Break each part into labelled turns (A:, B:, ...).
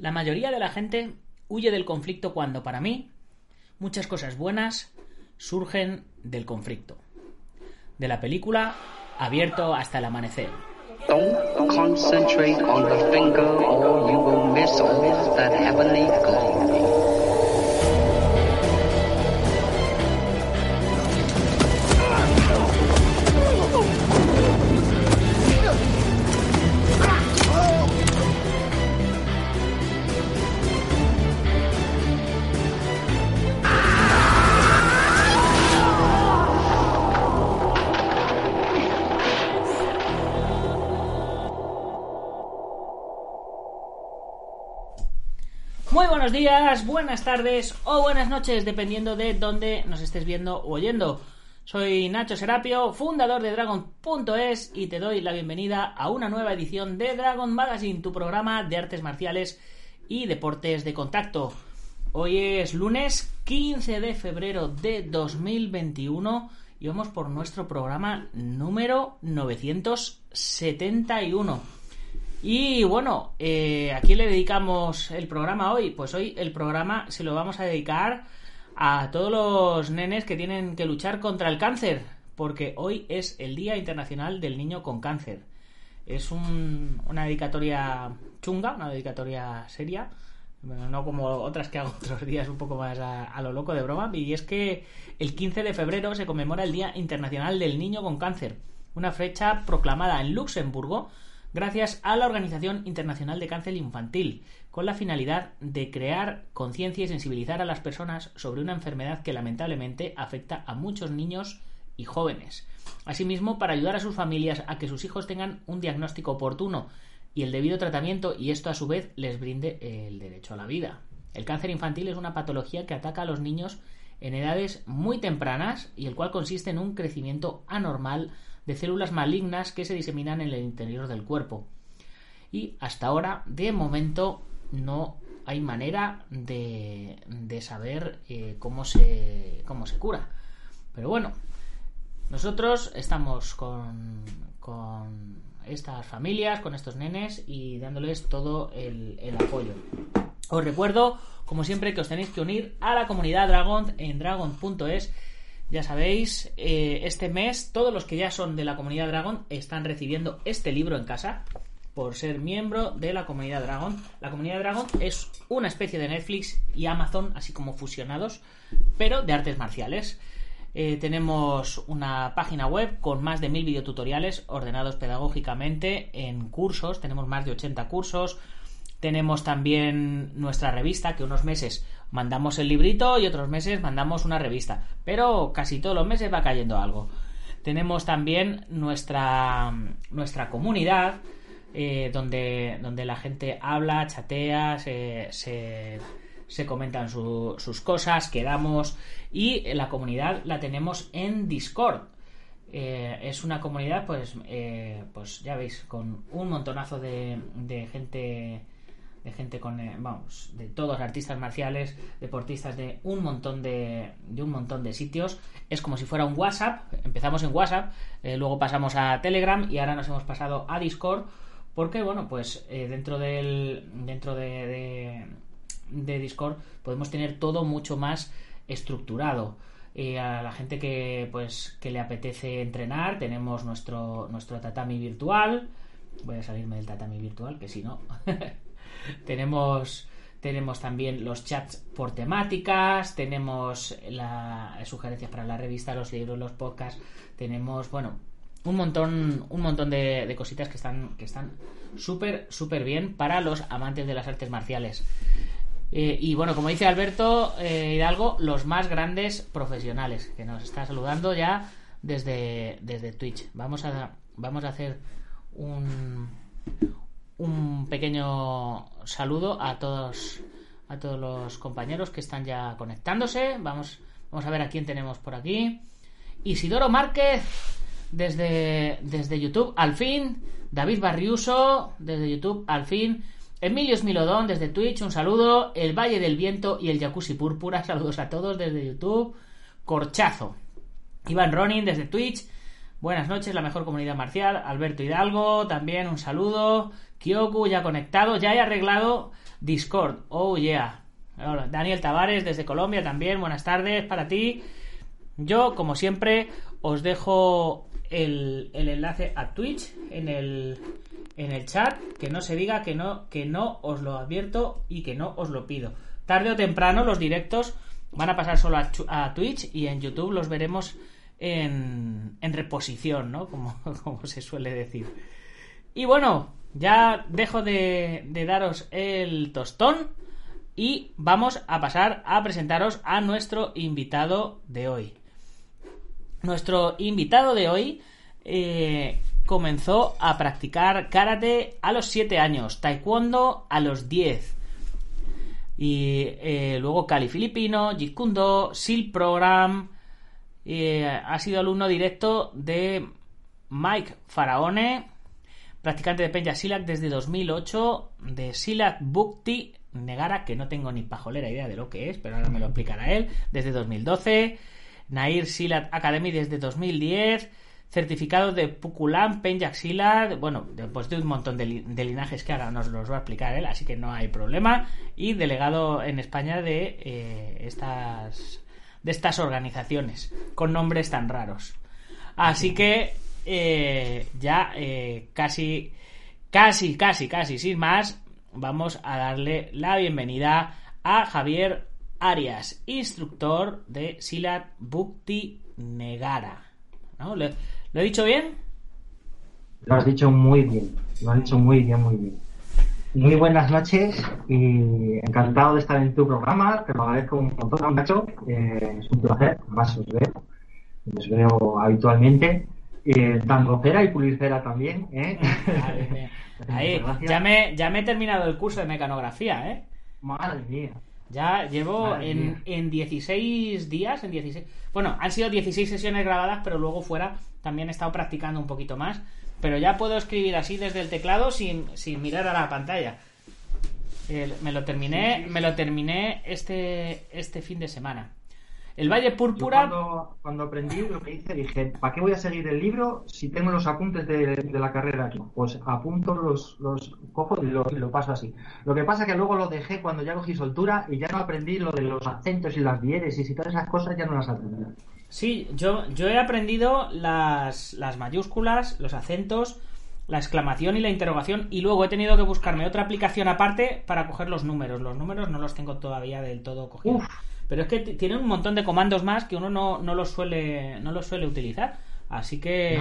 A: La mayoría de la gente huye del conflicto cuando, para mí, muchas cosas buenas surgen del conflicto. De la película Abierto hasta el amanecer.
B: Finger.
A: Buenas tardes o buenas noches, dependiendo de dónde nos estés viendo o oyendo. Soy Nacho Serapio, fundador de Dragon.es y te doy la bienvenida a una nueva edición de Dragon Magazine, tu programa de artes marciales y deportes de contacto. Hoy es lunes 15 de febrero de 2021 y vamos por nuestro programa número 971. Y bueno, eh, ¿a quién le dedicamos el programa hoy? Pues hoy el programa se lo vamos a dedicar a todos los nenes que tienen que luchar contra el cáncer, porque hoy es el Día Internacional del Niño con Cáncer. Es un- una dedicatoria chunga, una dedicatoria seria, no como otras que hago otros días un poco más a, a lo loco de broma, y es que el 15 de febrero se conmemora el Día Internacional del Niño con Cáncer, una fecha proclamada en Luxemburgo gracias a la Organización Internacional de Cáncer Infantil, con la finalidad de crear conciencia y sensibilizar a las personas sobre una enfermedad que lamentablemente afecta a muchos niños y jóvenes. Asimismo, para ayudar a sus familias a que sus hijos tengan un diagnóstico oportuno y el debido tratamiento y esto a su vez les brinde el derecho a la vida. El cáncer infantil es una patología que ataca a los niños en edades muy tempranas y el cual consiste en un crecimiento anormal de células malignas que se diseminan en el interior del cuerpo. Y hasta ahora, de momento, no hay manera de, de saber eh, cómo, se, cómo se cura. Pero bueno, nosotros estamos con, con estas familias, con estos nenes y dándoles todo el, el apoyo. Os recuerdo, como siempre, que os tenéis que unir a la comunidad Dragon en dragon.es. Ya sabéis, eh, este mes todos los que ya son de la comunidad Dragon están recibiendo este libro en casa por ser miembro de la comunidad Dragon. La comunidad Dragon es una especie de Netflix y Amazon, así como fusionados, pero de artes marciales. Eh, tenemos una página web con más de mil videotutoriales ordenados pedagógicamente en cursos. Tenemos más de 80 cursos. Tenemos también nuestra revista, que unos meses mandamos el librito y otros meses mandamos una revista. Pero casi todos los meses va cayendo algo. Tenemos también nuestra, nuestra comunidad, eh, donde, donde la gente habla, chatea, se, se, comentan su- sus cosas, quedamos. Y la comunidad la tenemos en Discord. Eh, es una comunidad, pues, eh, pues ya veis, con un montonazo de, de gente, de gente con, eh, vamos, de todos artistas marciales, deportistas de un montón de, de un montón de sitios. Es como si fuera un WhatsApp. Empezamos en WhatsApp, eh, luego pasamos a Telegram y ahora nos hemos pasado a Discord. Porque, bueno, pues eh, dentro del. dentro de, de, de Discord podemos tener todo mucho más estructurado. A la gente que pues que le apetece entrenar tenemos nuestro nuestro tatami virtual voy a salirme del tatami virtual que si no tenemos tenemos también los chats por temáticas tenemos las sugerencias para la revista los libros los podcasts tenemos bueno un montón un montón de, cositas que están que están súper súper bien para los amantes de las artes marciales Eh, y bueno, como dice Alberto eh, Hidalgo, los más grandes profesionales, que nos está saludando ya desde, desde Twitch. Vamos a, vamos a hacer un, un pequeño saludo a todos a todos los compañeros que están ya conectándose. Vamos, vamos a ver a quién tenemos por aquí. Isidoro Márquez desde, desde YouTube, al fin. David Barriuso desde YouTube, al fin. Emilio Smilodón desde Twitch, un saludo. El Valle del Viento y el Jacuzzi Púrpura, saludos a todos desde YouTube. Corchazo. Iván Ronin desde Twitch. Buenas noches, la mejor comunidad marcial. Alberto Hidalgo, también un saludo. Kyoku ya conectado, ya he arreglado Discord. Oh yeah. Daniel Tavares desde Colombia también, buenas tardes para ti. Yo, como siempre, os dejo el, el enlace a Twitch en el, en el chat, que no se diga que no, que no os lo advierto y que no os lo pido. Tarde o temprano los directos van a pasar solo a, Twitch y en YouTube los veremos en, reposición, ¿no? Como, se suele decir. Y bueno, ya dejo de, daros el tostón y vamos a pasar a presentaros a nuestro invitado de hoy. Nuestro invitado de hoy eh, comenzó a practicar karate a los 7 años, taekwondo a los 10. Y eh, luego Cali Filipino, Jeet Kune SEAL Program. Eh, ha sido alumno directo de Mike Faraone, practicante de Peña Silat desde 2008, de Silat Bukti Negara, que no tengo ni pajolera idea de lo que es, pero ahora me lo explicará él, desde 2012, Nair Silat Academy desde 2010, certificado de Pukulam, Penjaxila, bueno, después de un montón de, linajes que ahora nos los va a explicar él, así que no hay problema, y delegado en España de eh, estas de estas organizaciones con nombres tan raros. Así que eh, ya eh, casi, casi, casi, casi, sin más, vamos a darle la bienvenida a Javier Arias, instructor de Silat Bukti Negara. ¿No? ¿Lo he dicho bien?
C: Lo has dicho muy bien, lo has dicho muy bien, muy bien. Muy buenas noches y encantado de estar en tu programa, te lo agradezco un montón, Nacho. Eh, es un placer, además os veo, os veo habitualmente. Eh, dando cera y pulir cera también. ¿eh?
A: Ahí, ya me, ya me he terminado el curso de mecanografía, ¿eh?
C: Madre mía.
A: Ya llevo en, en 16 días, en 16... Bueno, han sido 16 sesiones grabadas, pero luego fuera también he estado practicando un poquito más. Pero ya puedo escribir así desde el teclado sin, sin mirar a la pantalla. me lo terminé, me lo terminé este, este fin de semana. El Valle Púrpura.
C: cuando, aprendí lo que hice, dije, ¿para qué voy a seguir el libro si tengo los apuntes de, la carrera aquí? Pues apunto los, los cojo y lo, lo, paso así. Lo que pasa es que luego lo dejé cuando ya cogí soltura y ya no aprendí lo de los acentos y las diéresis y todas esas cosas, ya no las aprendí.
A: Sí, yo, yo he aprendido las, las mayúsculas, los acentos, la exclamación y la interrogación y luego he tenido que buscarme otra aplicación aparte para coger los números. Los números no los tengo todavía del todo cogidos. Pero es que tiene un montón de comandos más que uno no, no los suele no los suele utilizar. Así que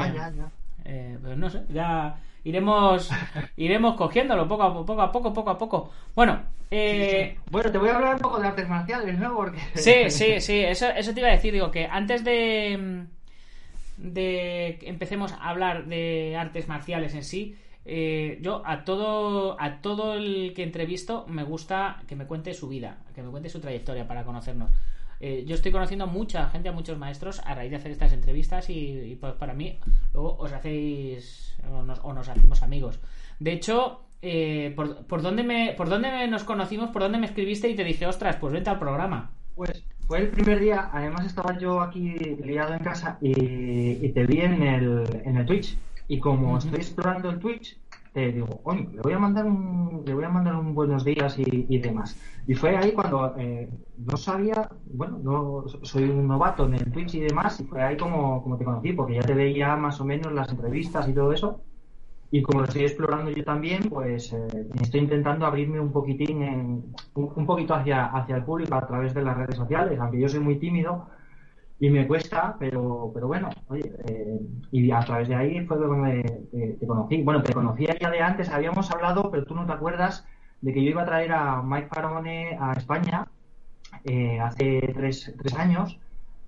A: eh, pues no sé, ya iremos iremos cogiéndolo poco a poco, a poco, poco a poco. Bueno, eh...
C: bueno, te voy a hablar un poco de artes marciales, ¿no? Porque...
A: Sí, sí, sí, eso, eso te iba a decir, digo que antes de de que empecemos a hablar de artes marciales en sí, eh, yo a todo a todo el que entrevisto me gusta que me cuente su vida, que me cuente su trayectoria para conocernos. Eh, yo estoy conociendo mucha gente, a muchos maestros a raíz de hacer estas entrevistas y, pues para mí luego os hacéis o nos, hacemos amigos. De hecho, eh, por, por, dónde me, ¿por dónde nos conocimos? ¿Por dónde me escribiste y te dije, ostras, pues vente al programa?
C: Pues fue el primer día, además estaba yo aquí liado en casa y, te vi en el, en el Twitch. Y como estoy explorando el Twitch, te digo, oye, le voy a mandar un, le voy a mandar un buenos días y, demás. Y fue ahí cuando eh, no sabía, bueno, no soy un novato en el Twitch y demás, y fue ahí como, como te conocí, porque ya te veía más o menos las entrevistas y todo eso. Y como lo estoy explorando yo también, pues eh, estoy intentando abrirme un poquitín, en, un, un, poquito hacia, hacia el público a través de las redes sociales, aunque yo soy muy tímido, y me cuesta, pero, pero bueno, oye, eh, y a través de ahí fue donde te, conocí. Bueno, te conocía ya de antes, habíamos hablado, pero tú no te acuerdas de que yo iba a traer a Mike Farone a España eh, hace tres, tres años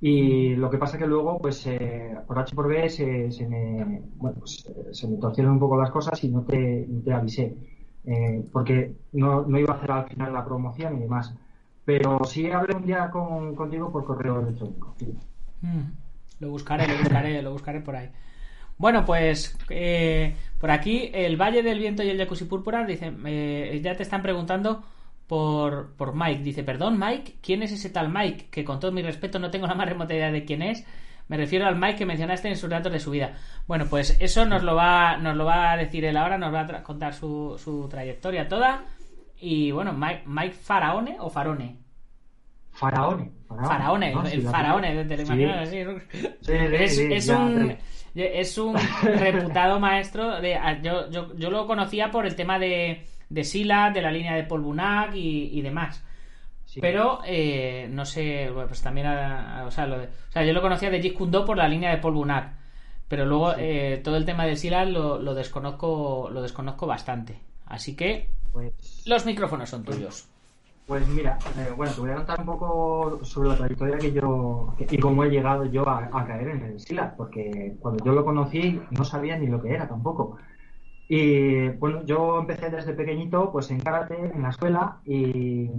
C: y lo que pasa que luego, pues eh, por H por B se, se me, bueno, pues, eh, se me torcieron un poco las cosas y no te, no te avisé. Eh, porque no, no iba a hacer al final la promoción y demás. Pero sí hablé un día con, contigo por correo electrónico.
A: Mm, Lo buscaré, lo buscaré, lo buscaré por ahí. Bueno, pues eh, por aquí el Valle del Viento y el Jacuzzi Púrpura dice, eh, ya te están preguntando por, por Mike. Dice, perdón Mike, ¿quién es ese tal Mike? Que con todo mi respeto no tengo la más remota idea de quién es. Me refiero al Mike que mencionaste en sus datos de su vida. Bueno, pues eso nos lo va, nos lo va a decir él ahora, nos va a contar su, su trayectoria toda. Y bueno, Mike, Mike Faraone o Farone.
C: Faraone.
A: Faraone,
C: ¿no? Sí,
A: el
C: la-
A: faraone, te lo
C: Sí.
A: imaginas así, es,
C: sí,
A: es
C: ya,
A: un
C: pero-
A: es un reputado maestro de ah, yo, yo, yo lo conocía por el tema de, de Sila, de la línea de Paul Bunak y, y demás. Pero eh, no sé, pues también ah, o sea, lo de- o sea, yo lo conocía de Jeet Kune Do por la línea de Paul Bunak. Pero luego eh, todo el tema de Sila lo, lo desconozco lo desconozco bastante. Así que
C: Pues,
A: los micrófonos son tuyos.
C: Pues mira, eh, bueno, te voy a contar un poco sobre la trayectoria que yo que- y cómo he llegado yo a, a caer en el SILA, porque cuando yo lo conocí no sabía ni lo que era tampoco. Y bueno, yo empecé desde pequeñito pues en karate en la escuela y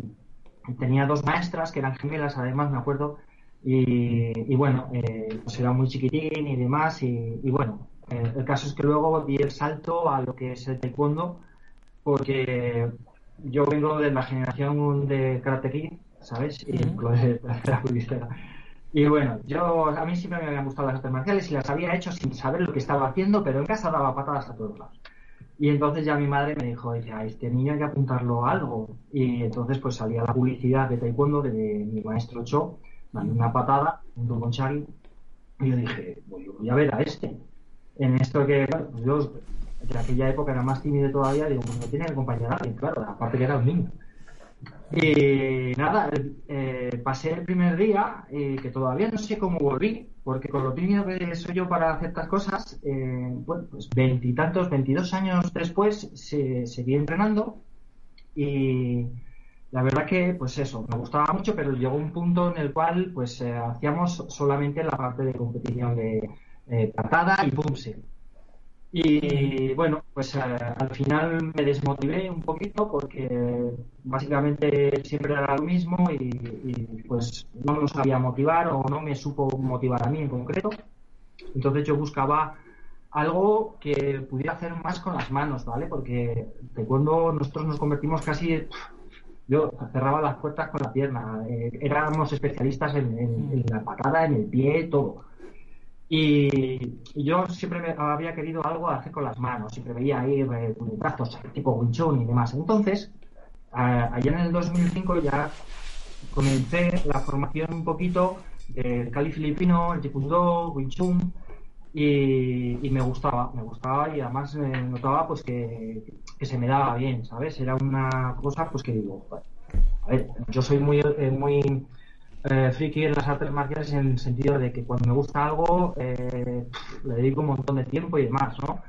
C: tenía dos maestras que eran gemelas, además me acuerdo, y, y bueno, eh, pues era muy chiquitín y demás, y, y bueno, eh, el caso es que luego di el salto a lo que es el taekwondo, porque yo vengo de la generación de Karate Kid, ¿sabes? Y bueno, yo a mí siempre me habían gustado las artes marciales y las había hecho sin saber lo que estaba haciendo, pero en casa daba patadas a todos lados. Y entonces ya mi madre me dijo, dice, a este niño hay que apuntarlo a algo. Y entonces pues salía la publicidad de taekwondo de mi maestro Cho, dando una patada junto con Shaggy. Y yo dije, pues voy a ver a este. En esto que, bueno, pues yo en aquella época era más tímido todavía, digo, pues me tiene que acompañar alguien, claro, aparte que era un niño. Y nada, eh, pasé el primer día y que todavía no sé cómo volví, porque con lo tímido que soy yo para ciertas cosas, eh, bueno, pues veintitantos, veintidós años después, se, seguí entrenando y la verdad que, pues eso, me gustaba mucho, pero llegó un punto en el cual, pues eh, hacíamos solamente la parte de competición de eh, patada y pumse. Y bueno, pues eh, al final me desmotivé un poquito porque básicamente siempre era lo mismo y, pues no me sabía motivar o no me supo motivar a mí en concreto. Entonces yo buscaba algo que pudiera hacer más con las manos, ¿vale? Porque de cuando nosotros nos convertimos casi, yo cerraba las puertas con la pierna, eh, éramos especialistas en- en la patada, en el pie, todo. Y, yo siempre había querido algo hacer con las manos, siempre veía ahí eh, tipo Wing Chun y demás. Entonces, allá en el 2005 ya comencé la formación un poquito del Cali filipino, el Taekwondo, Wing Chun y, y me gustaba, me gustaba y además eh, notaba pues que, se me daba bien, ¿sabes? Era una cosa pues que digo, "Joder, a ver, yo soy muy, eh, muy eh, friki en las artes marciales en el sentido de que cuando me gusta algo eh, le dedico un montón de tiempo y demás, ¿no?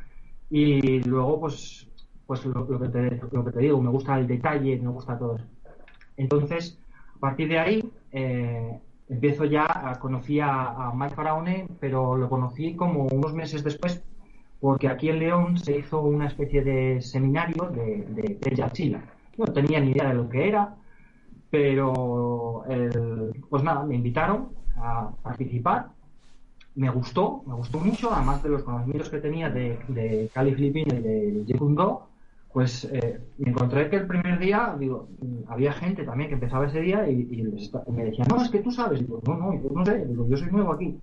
C: Y luego pues pues lo, lo que te, lo que te digo, me gusta el detalle, me gusta todo eso. Entonces, a partir de ahí, eh, empiezo ya, conocí a, a Mike Faraone, pero lo conocí como unos meses después, porque aquí en León se hizo una especie de seminario de, de, de Yachila. No tenía ni idea de lo que era, pero pues nada, me invitaron a participar. Me gustó, me gustó mucho, además de los conocimientos que tenía de, Cali Filipino y de Jeet pues eh, me encontré que el primer día, mm, había gente también que empezaba ese día y, me decían, no, es que tú sabes, digo, no, no, yo no sé, digo, yo soy nuevo aquí.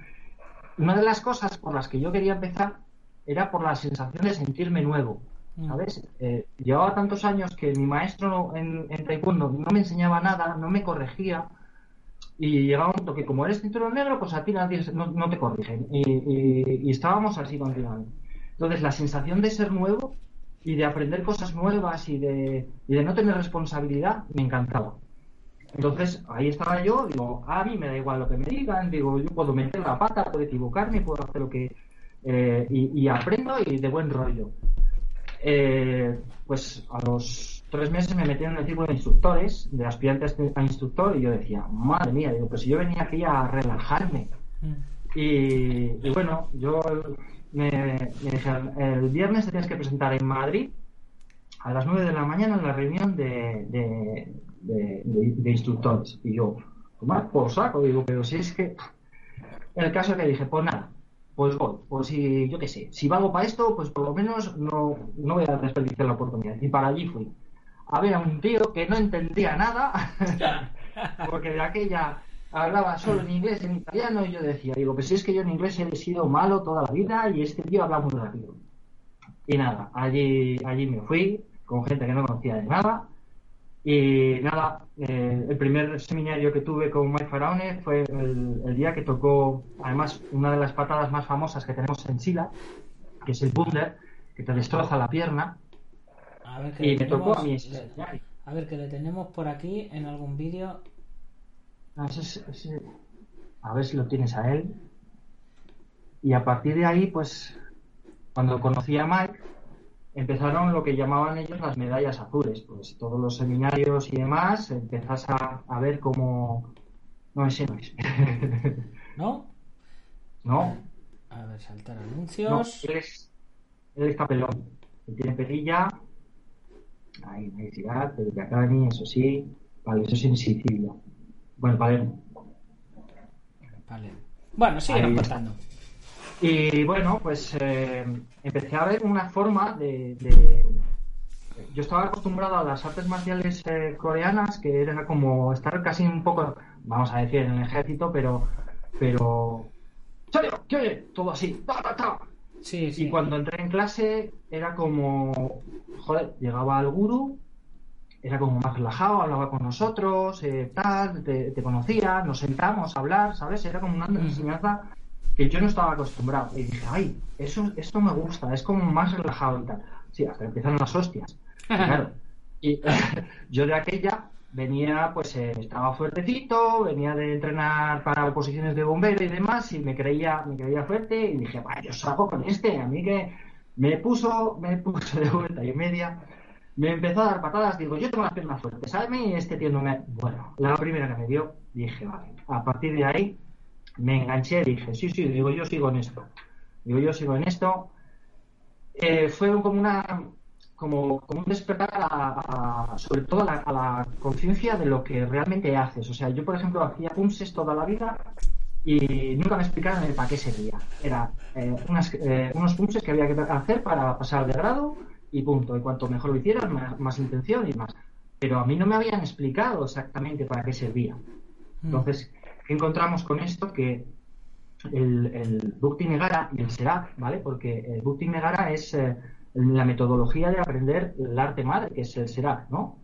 C: Una de las cosas por las que yo quería empezar era por la sensación de sentirme nuevo, ¿sabes? Eh, llevaba tantos años que mi maestro en, taekwondo no me enseñaba nada, no me corregía, y llegaba un punto que como eres cinturón negro, pues a ti nadie no, te corrigen. Y, estábamos así continuamente. Entonces la sensación de ser nuevo y de aprender cosas nuevas y de, y de no tener responsabilidad me encantaba. Entonces ahí estaba yo, digo, a mí me da igual lo que me digan, digo, yo puedo meter la pata, puedo equivocarme, puedo hacer lo que... eh, y aprendo y de buen rollo. Eh, pues a los tres meses me metí en el equipo de instructores, de aspirantes a instructor, y yo decía, madre mía, digo, pues yo venía aquí a relajarme.
A: Mm.
C: Y, y bueno, yo me, me dijeron, el viernes te tienes que presentar en Madrid a las 9 de la mañana en la reunión de, de, de- de- de instructores. Y yo, tomar por saco, digo, pero si es que... El caso que dije, pues nada, pues voy, pues si, yo qué sé, si valgo para esto, pues por lo menos no, no voy a desperdiciar la oportunidad. Y para allí fui. Había un tío que no entendía nada, porque de aquella hablaba solo en inglés, en italiano, y yo decía, digo, pues si es que yo en inglés he sido malo toda la vida y este tío habla muy rápido. Y nada, allí, allí me fui con gente que no conocía de nada. Y nada, eh, el primer seminario que tuve con Mike Faraone fue el, el día que tocó, además, una de las patadas más famosas que tenemos en Sila, que es el Bunder, que te destroza la pierna.
A: A ver que
C: Y
A: le
C: me tocó a mí ese.
A: A ver que le tenemos por aquí en algún vídeo.
C: Ah, ese es- ese- a ver si lo tienes a él. Y a partir de ahí, pues, cuando conocí a Mike, empezaron lo que llamaban ellos las medallas azules. Pues todos los seminarios y demás, empezás a, a ver cómo... No, ese no es.
A: ¿No?
C: no,
A: A ver, saltar
C: no,
A: anuncios.
C: él es, él es capelón. Él tiene perilla. Ahí, necesidad, Pericacani, eso sí. Vale, eso es en Sicilia. Bueno, vale.
A: Vale. Bueno,
C: Ahí.
A: contando.
C: Y bueno, pues eh, empecé a ver una forma de, de- Yo estaba acostumbrado a las artes marciales eh, coreanas, que era como estar casi un poco, vamos a decir, en el ejército, pero... pero. ¿Qué oye? Todo así. ¡Ta, ta, ta!
A: Sí, sí.
C: Y cuando entré en clase era como... Joder, llegaba el gurú, era como más relajado, hablaba con nosotros, eh, tal, te, te conocía, nos sentamos a hablar, ¿sabes? Era como una enseñanza que yo no estaba acostumbrado. Y dije, ay, eso, esto me gusta, es como más relajado y tal. Sí, hasta empiezan las hostias. Claro. Y yo de aquella venía, pues eh, estaba fuertecito, venía de entrenar para oposiciones de bombero y demás, y me creía, me creía fuerte, y dije, vaya, yo salgo con este, a mí que me puso, me puso de vuelta y media, me empezó a dar patadas, digo, yo tengo las piernas fuertes, ¿sabes? Y este tío no me. Bueno, la primera que me dio, dije, vale, a partir de ahí me enganché, dije, sí, sí, digo, yo sigo en esto. Digo, yo sigo en esto. Eh, fue como una como, como un despertar a a- sobre todo a la, la conciencia de lo que realmente haces. O sea, yo, por ejemplo, hacía punses toda la vida y nunca me explicaron el para qué servía. Era eh, unas- eh, unos punses que había que hacer para pasar de grado y punto. Y cuanto mejor lo hicieras, más, más intención y más. Pero a mí no me habían explicado exactamente para qué servía. Entonces, ¿qué encontramos con esto? Que el, el Negara y el Serap, ¿vale? Porque el Bhakti Negara es eh, la metodología de aprender el arte madre, que es el Serap, ¿no?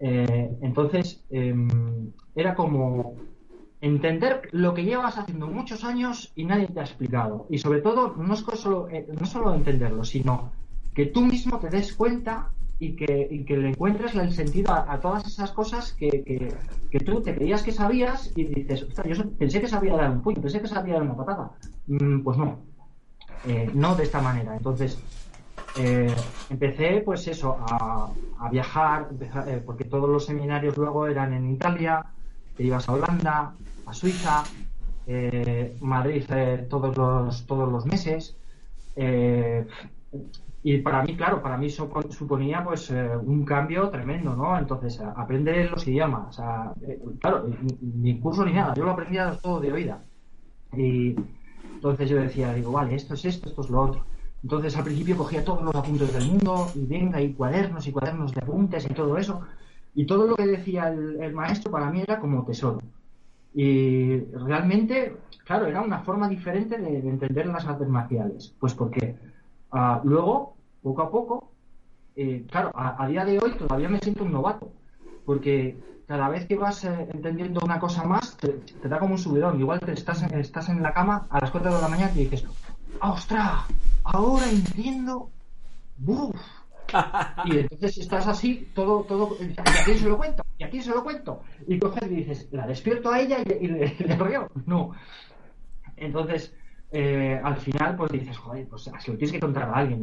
C: Eh, entonces, em, era como entender lo que llevas haciendo muchos años y nadie te ha explicado. Y sobre todo, no es solo, eh, no solo entenderlo, sino que tú mismo te des cuenta y que, y que le encuentres el sentido a, todas esas cosas que, que, que tú te creías que sabías y dices, "Ostras, yo pensé que sabía dar un puño, pensé que sabía dar una patada. Mm, pues no, Eh, no de esta manera. Entonces, eh, empecé pues eso, a, a viajar, eh, porque todos los seminarios luego eran en Italia, te ibas a Holanda, a Suiza, Madrid todos los todos los meses. Eh, y para mí, claro, para mí supo- suponía pues eh, un cambio tremendo, ¿no? Entonces, a- aprender los idiomas, eh, claro, ni, ni curso ni nada, yo lo aprendía todo de oída. Y entonces yo decía, digo, vale, esto es esto, esto es lo otro. Entonces al principio cogía todos los apuntes del mundo y venga, y cuadernos y cuadernos de apuntes y todo eso. Y todo lo que decía el, el maestro para mí era como tesoro. Y realmente, claro, era una forma diferente de, de entender las artes marciales. Pues porque ah, luego, poco a poco, eh, claro, a, día de hoy todavía me siento un novato. Porque cada vez que vas eh, entendiendo una cosa más, te, da como un subidón. Igual te estás, en- estás en la cama a las 4 de la mañana y dices, ¡Ah, ¡ostras! Ahora entiendo. ¡Buf! Y entonces estás así, todo, todo, y a se lo cuento, y a se lo cuento. Y coges y dices, la despierto a ella y le, le río. No. Entonces, eh, al final pues dices, joder, pues lo tienes que contar a alguien.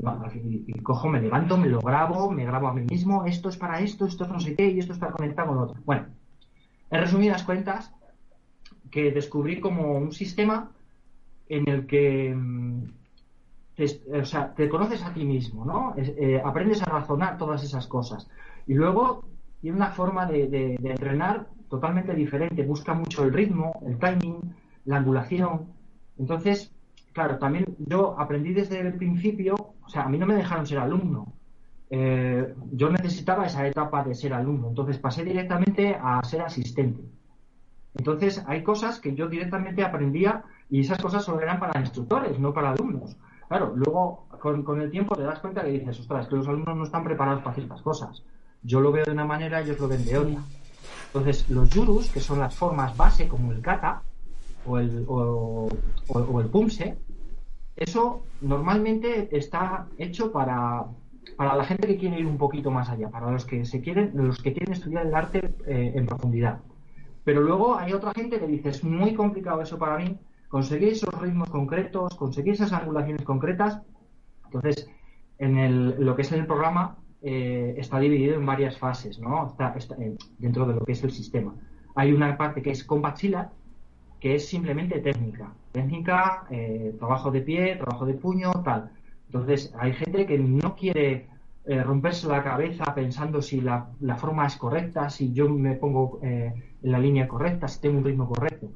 C: Y, cojo, me levanto, me lo grabo, me grabo a mí mismo, esto es para esto, esto es no sé qué, y esto es para conectar con otro. Bueno, en resumidas cuentas, que descubrí como un sistema en el que mm, te, o sea, te conoces a ti mismo, ¿no? Eh, aprendes a razonar todas esas cosas. Y luego tiene una forma de, de, entrenar totalmente diferente. Busca mucho el ritmo, el timing, la angulación. Entonces, claro, también yo aprendí desde el principio, o sea, a mí no me dejaron ser alumno. Eh, yo necesitaba esa etapa de ser alumno, entonces pasé directamente a ser asistente. Entonces, hay cosas que yo directamente aprendía y esas cosas solo eran para instructores, no para alumnos. Claro, luego con, el tiempo te das cuenta que dices, ostras, que los alumnos no están preparados para ciertas cosas. Yo lo veo de una manera, ellos lo ven de otra. Entonces, los yurus, que son las formas base, como el kata o el, o, el pumse, eso normalmente está hecho para, para la gente que quiere ir un poquito más allá, para los que se quieren, los que quieren estudiar el arte eh, en profundidad. Pero luego hay otra gente que dice, es muy complicado eso para mí, conseguir esos ritmos concretos, conseguir esas angulaciones concretas. Entonces, en el, lo que es el programa eh, está dividido en varias fases, ¿no? Está, eh, dentro de lo que es el sistema. Hay una parte que es Combat que es simplemente técnica. Técnica, eh, trabajo de pie, trabajo de puño, tal. Entonces, hay gente que no quiere romperse la cabeza pensando si la, la, forma es correcta, si yo me pongo en la línea correcta, si tengo un ritmo correcto.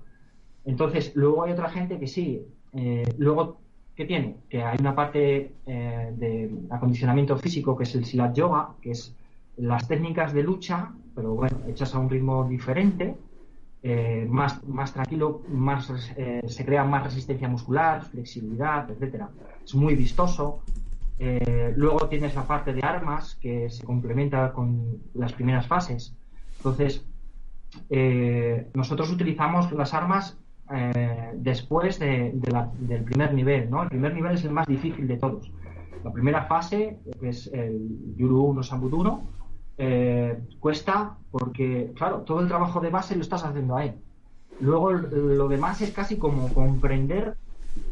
C: Entonces, luego hay otra gente que sí. Eh, luego, ¿qué tiene? Que hay una parte eh, de acondicionamiento físico que es el Silat Yoga, que es las técnicas de lucha, pero bueno, hechas a un ritmo diferente, eh, más, más tranquilo, más se crea más resistencia muscular, flexibilidad, etcétera. Es muy vistoso. luego tienes la parte de armas que se complementa con las primeras fases. Entonces, nosotros utilizamos las armas eh, después de, del primer nivel, ¿no? El primer nivel es el más difícil de todos. La primera fase, que es el Yuru 1, Sambut 1, eh, cuesta porque, claro, todo el trabajo de base lo estás haciendo ahí. Luego lo demás es casi como comprender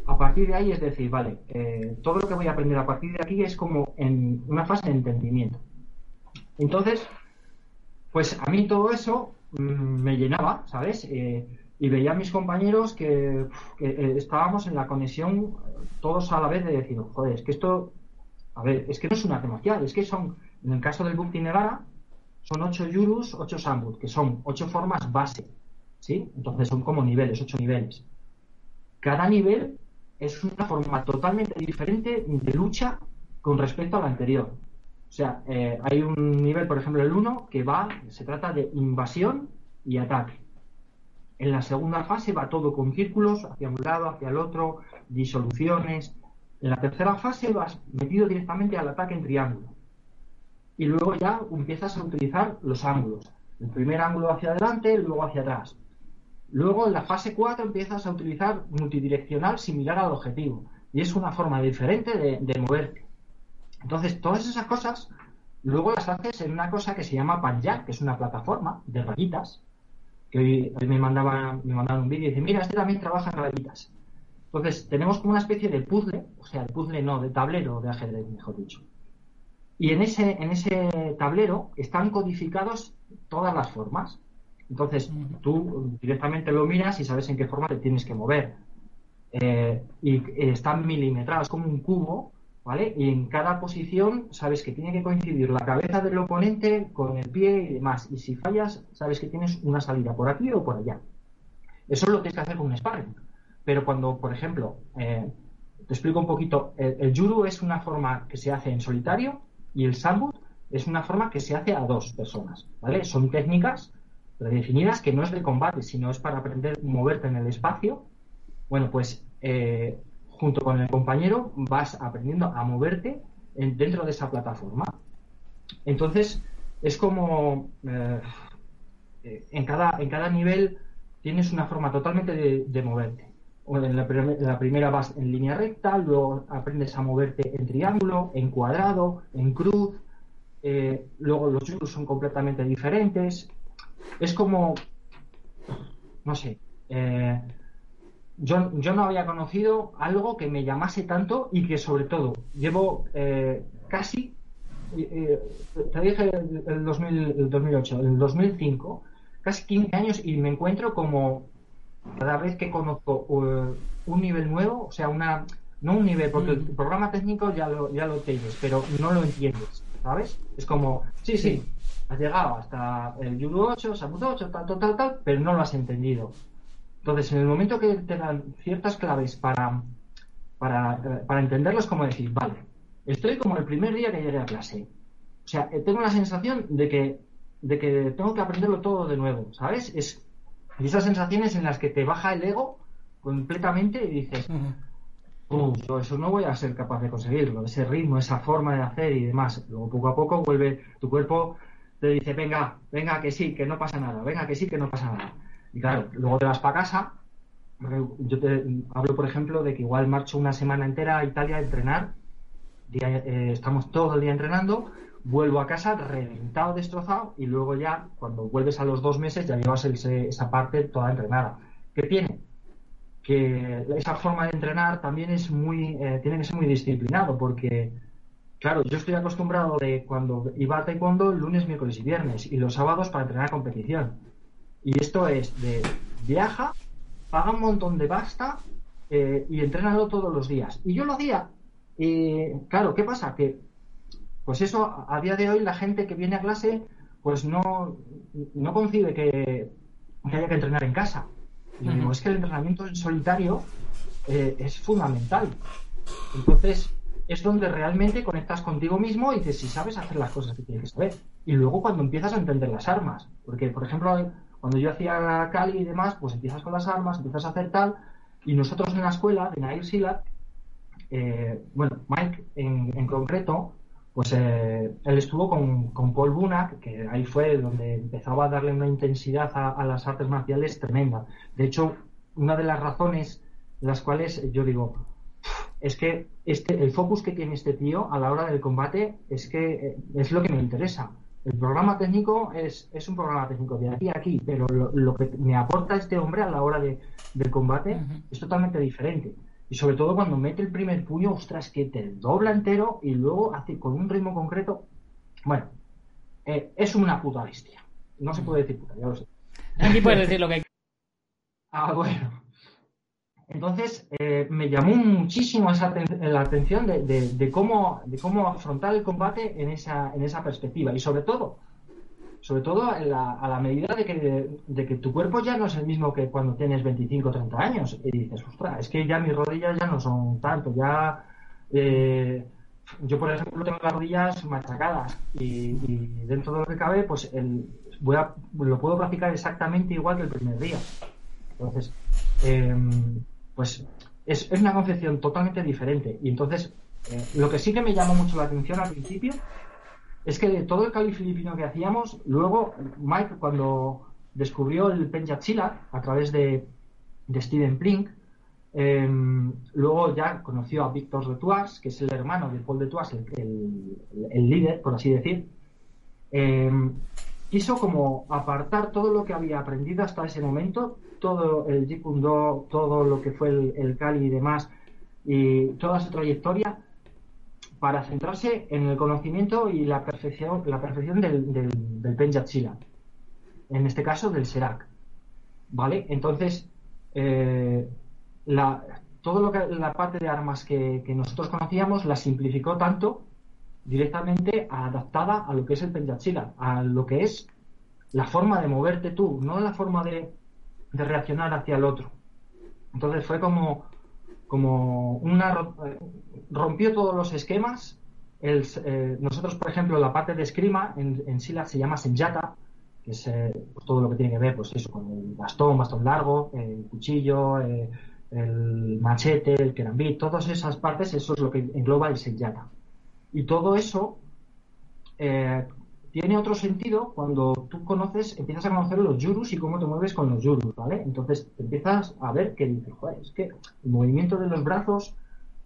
C: a partir de ahí, es decir, vale, eh, todo lo que voy a aprender a partir de aquí es como en una fase de entendimiento. Entonces, pues a mí todo eso mm, me llenaba, ¿sabes? y veía a mis compañeros que, eh, estábamos en la conexión todos a la vez de decir, joder, es que esto, a ver, es que no es una marcial, es que son, en el caso del Bukti Negara, son ocho yurus, ocho sambut, que son ocho formas base, ¿sí? Entonces son como niveles, ocho niveles. Cada nivel es una forma totalmente diferente de lucha con respecto al anterior. O sea, eh, hay un nivel, por ejemplo, el 1, que va, se trata de invasión y ataque. En la segunda fase va todo con círculos, hacia un lado, hacia el otro, disoluciones. En la tercera fase vas metido directamente al ataque en triángulo. Y luego ya empiezas a utilizar los ángulos. El primer ángulo hacia adelante, luego hacia atrás. Luego en la fase 4 empiezas a utilizar multidireccional similar al objetivo. Y es una forma diferente de, moverte. Entonces, todas esas cosas, luego las haces en una cosa que se llama Panjak, que es una plataforma de rayitas, que hoy, me mandaban me mandaban un vídeo y mira, este también trabaja en rayitas. Entonces, tenemos como una especie de puzzle, o sea, el puzzle no, de tablero de ajedrez, mejor dicho. Y en ese, en ese tablero están codificados todas las formas. Entonces, tú directamente lo miras y sabes en qué forma te tienes que mover. Eh, y están milimetrados como un cubo ¿vale? Y en cada posición sabes que tiene que coincidir la cabeza del oponente con el pie y demás. Y si fallas, sabes que tienes una salida por aquí o por allá. Eso es lo que tienes que hacer con un sparring. Pero cuando, por ejemplo, eh, te explico un poquito, el, el, judo es una forma que se hace en solitario y el sambut es una forma que se hace a dos personas, ¿vale? Son técnicas predefinidas que no es de combate, sino es para aprender a moverte en el espacio. Bueno, pues eh, junto con el compañero vas aprendiendo a moverte dentro de esa plataforma. Entonces, es como eh, en, cada, en cada nivel tienes una forma totalmente de, moverte. En la, primera vas en línea recta, luego aprendes a moverte en triángulo, en cuadrado, en cruz, eh, luego los yurus son completamente diferentes. Es como, no sé, eh, yo, yo no había conocido algo que me llamase tanto y que sobre todo llevo eh, casi, te dije el 2000 el 2008, el 2005, casi 15 años y me encuentro como cada vez que conozco eh, un nivel nuevo, o sea, una no un nivel, porque el
A: Mm.
C: programa técnico ya lo, ya lo tienes, pero no lo entiendes, ¿sabes? Es como, sí, sí, has llegado hasta el Yuru 8, Samut 8, tal, tal, tal, tal, pero no lo has entendido. Entonces, en el momento que te dan ciertas claves para, para, eh, para entenderlo, es como decir, vale, estoy como el primer día que llegué a clase. O sea, eh, tengo la sensación de que, de que tengo que aprenderlo todo de nuevo, ¿sabes? Es y esas sensaciones en las que te baja el ego completamente y dices. "Uh, yo eso no voy a ser capaz de conseguirlo, ese ritmo, esa forma de hacer y demás. Luego poco a poco vuelve, tu cuerpo te dice, venga, venga que sí, que no pasa nada, venga que sí, que no pasa nada. Y claro, luego te vas para casa. Yo te hablo, por ejemplo, de que igual marcho una semana entera a Italia a entrenar. Día- eh, estamos todo el día entrenando. Vuelvo a casa reventado, destrozado. Y luego ya, cuando vuelves a los dos meses, ya llevas esa parte toda entrenada. ¿Qué tiene? que esa forma de entrenar también es muy, eh, tiene que ser muy disciplinado porque, claro, yo estoy acostumbrado de cuando iba a taekwondo lunes, miércoles y viernes y los sábados para entrenar competición. Y esto es de viaja, paga un montón de pasta eh, y entrénalo todos los días. Y yo lo hacía. Y claro, ¿qué pasa? Que, pues eso, a día de hoy la gente que viene a clase, pues no, no concibe que, que haya que entrenar en casa. Y digo, es que el entrenamiento en solitario eh, es fundamental. Entonces, es donde realmente conectas contigo mismo y dices si sabes hacer las cosas que tienes que saber. Y luego cuando empiezas a entender las armas. Porque, por ejemplo, cuando yo hacía Cali y demás, pues empiezas con las armas, empiezas a hacer tal. Y nosotros en la escuela de Nair Silat, eh, bueno, Mike en, en concreto, pues eh, él estuvo con, con Paul Bunak, que ahí fue donde empezaba a darle una intensidad a, a las artes marciales tremenda. De hecho, una de las razones las cuales yo digo, es que este, el focus que tiene este tío a la hora del combate es que eh, es lo que me interesa. El programa técnico es, es un programa técnico de aquí a aquí, pero lo, lo que me aporta este hombre a la hora de, del combate es totalmente diferente. Y sobre todo cuando mete el primer puño, ostras, que te dobla entero y luego hace con un ritmo concreto. Bueno, eh, es una puta bestia. No se puede decir puta, ya lo sé.
A: Aquí puedes decir lo que
C: Ah, bueno. Entonces, eh, me llamó muchísimo esa la atención de, de- de cómo, de cómo afrontar el combate en esa, en esa perspectiva. Y sobre todo, sobre todo la- a la medida de que, de que tu cuerpo ya no es el mismo que cuando tienes 25 o 30 años. Y dices, ostras, es que ya mis rodillas ya no son tanto, ya... eh, yo, por ejemplo, tengo las rodillas machacadas y, dentro de lo que cabe, pues el, voy a, lo puedo practicar exactamente igual que el primer día. Entonces, eh, pues es, es una concepción totalmente diferente. Y entonces, eh, lo que sí que me llamó mucho la atención al principio es que de todo el cali filipino que hacíamos, luego Mike, cuando descubrió el Penjachila a través de, Steven Plink, eh, luego ya conoció a Víctor de Tuas, que es el hermano de Paul de Tuas, el, líder, por así decir. Eh, quiso como apartar todo lo que había aprendido hasta ese momento, todo el Jeet Kune Do, todo lo que fue el, el y demás, y toda su trayectoria, para centrarse en el conocimiento y la perfección, la perfección del, del, del. En este caso, del Serak. ¿Vale? Entonces, eh, la, todo lo que la parte de armas que, nosotros conocíamos la simplificó tanto directamente adaptada a lo que es el Penjachila, a lo que es la forma de moverte tú, no la forma de, de reaccionar hacia el otro. Entonces fue como, como una eh, rompió todos los esquemas. Eh, nosotros, por ejemplo, la parte de esgrima en, en Silat se llama Senjata, que es eh, pues, todo lo que tiene que ver, pues eso, con el bastón, bastón largo, el cuchillo, el machete, el kerambit, todas esas partes, eso es lo que engloba el Senjata. Y todo eso tiene otro sentido cuando tú conoces, empiezas a conocer los yurus y cómo te mueves con los yurus, ¿vale? Entonces empiezas a ver que dices, es que el movimiento de los brazos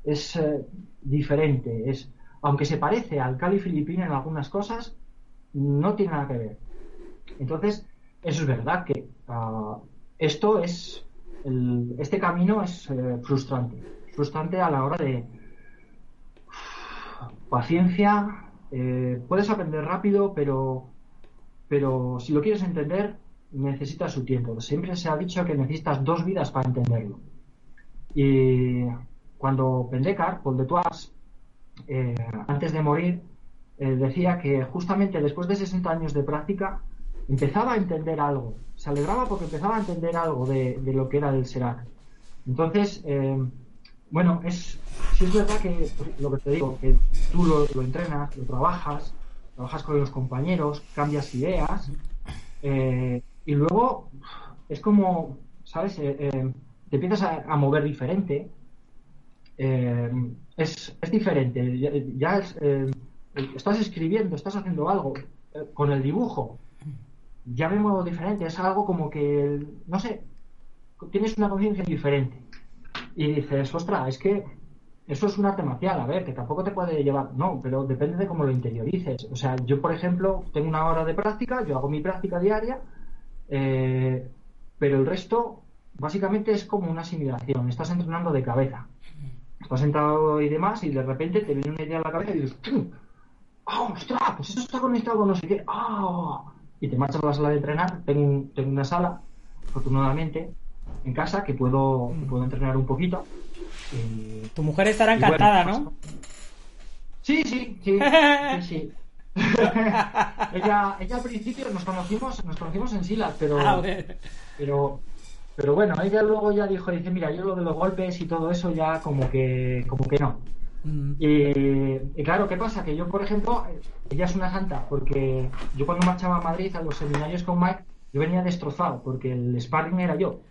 C: es eh, diferente, es, aunque se parece al Cali filipino en algunas cosas, no tiene nada que ver. Entonces, eso es verdad que ah, esto es este camino es eh, frustrante. Frustrante a la hora de paciencia. Eh, puedes aprender rápido, pero, pero si lo quieres entender, necesitas su tiempo. Siempre se ha dicho que necesitas dos vidas para entenderlo. Y cuando Pendekar, Paul de Toise, eh, antes de morir, eh, decía que justamente después de 60 años de práctica empezaba a entender algo. Se alegraba porque empezaba a entender algo de, de lo que era el Serac. Entonces, eh, bueno, es, sí es verdad que lo que te digo, que tú lo, lo entrenas, lo trabajas, trabajas con los compañeros, cambias ideas, eh, y luego es como, ¿sabes? Eh, eh, te empiezas a, mover diferente. Eh, es, es diferente. Ya, ya es, estás escribiendo, estás haciendo algo con el dibujo. Ya me muevo diferente. Es algo como que, no sé, tienes una conciencia diferente. Y dices, ostras, es que eso es un arte marcial, a ver, que tampoco te puede llevar. No, pero depende de cómo lo interiorices. O sea, yo, por ejemplo, tengo una hora de práctica, yo hago mi práctica diaria, eh, pero el resto básicamente es como una asimilación. Estás entrenando de cabeza. Estás sentado y demás, y de repente te viene una idea a la cabeza y dices. ¡Ah, ostras! Pues eso está conectado con no sé qué. ¡Ah! Y te marchas a la sala de entrenar. Tengo, tengo una sala, afortunadamente, en casa que puedo, que puedo entrenar un poquito.
A: Tu mujer estará
C: bueno,
A: encantada,
C: pues,
A: ¿no?
C: Sí, sí, sí, sí, sí. ella, ella al principio nos conocimos, nos conocimos en Silas, pero,
A: Ah,
C: pero, pero bueno, ella luego ya dijo, dice, mira, yo lo de los golpes y todo eso ya como que, como que no.
A: Mm.
C: Y, y claro, ¿qué pasa? Que yo, por ejemplo, ella es una santa, porque yo cuando marchaba a Madrid a los seminarios con Mike, yo venía destrozado, porque el sparring era yo.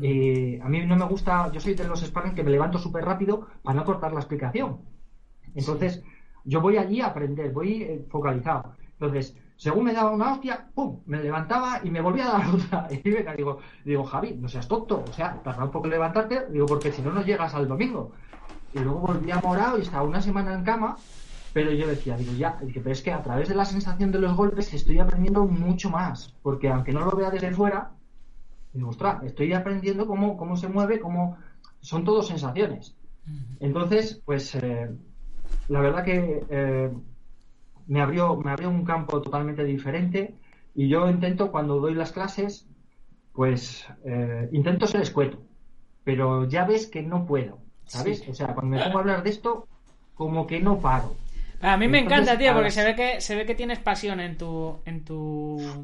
C: Y a mí no me gusta, yo soy de los sparring que me levanto súper rápido para no cortar la explicación. Entonces, yo voy allí a aprender, voy eh, focalizado. Entonces, según me daba una hostia, ¡pum! Me levantaba y me volvía a dar otra. Y venga, digo, digo, Javi, no seas tonto, o sea, tarda un poco en levantarte, digo, porque si no, no llegas al domingo. Y luego volvía morado y estaba una semana en cama, pero yo decía, digo, ya, pero es que a través de la sensación de los golpes estoy aprendiendo mucho más, porque aunque no lo vea desde fuera, digo, ostras, estoy aprendiendo cómo, cómo se mueve, cómo son todo sensaciones. Entonces, pues eh, la verdad que eh, me abrió, me abrió un campo totalmente diferente y yo intento cuando doy las clases, pues eh, intento ser escueto, pero ya ves que no puedo, ¿sabes?
A: Sí.
C: O sea, cuando me pongo a hablar de esto, como que no paro.
A: A mí me
C: Entonces,
A: encanta, tío, porque
C: las-
A: se ve que se ve que tienes pasión en tu en tu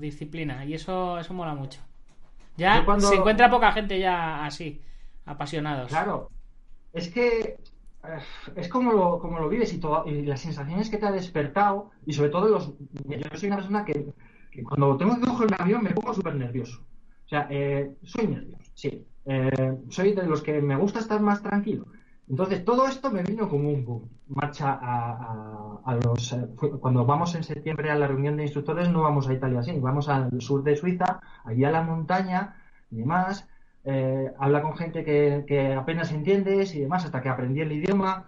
A: disciplina y eso eso mola mucho. Ya
C: cuando-
A: se encuentra poca gente ya así, apasionados.
C: Claro, es que eh, es como lo, como lo vives y, todo, y las sensaciones que te ha despertado y sobre todo los... Yo soy una persona que, que cuando tengo que coger un avión me pongo súper nervioso. O sea, eh, soy nervioso, sí. Eh, soy de los que me gusta estar más tranquilo. Entonces, todo esto me vino como un boom. Marcha a, a- a los... eh, cuando vamos en septiembre a la reunión de instructores no vamos a Italia así, vamos al sur de Suiza, allí a la montaña y demás. eh, habla con gente que, que apenas entiendes y demás, hasta que aprendí el idioma.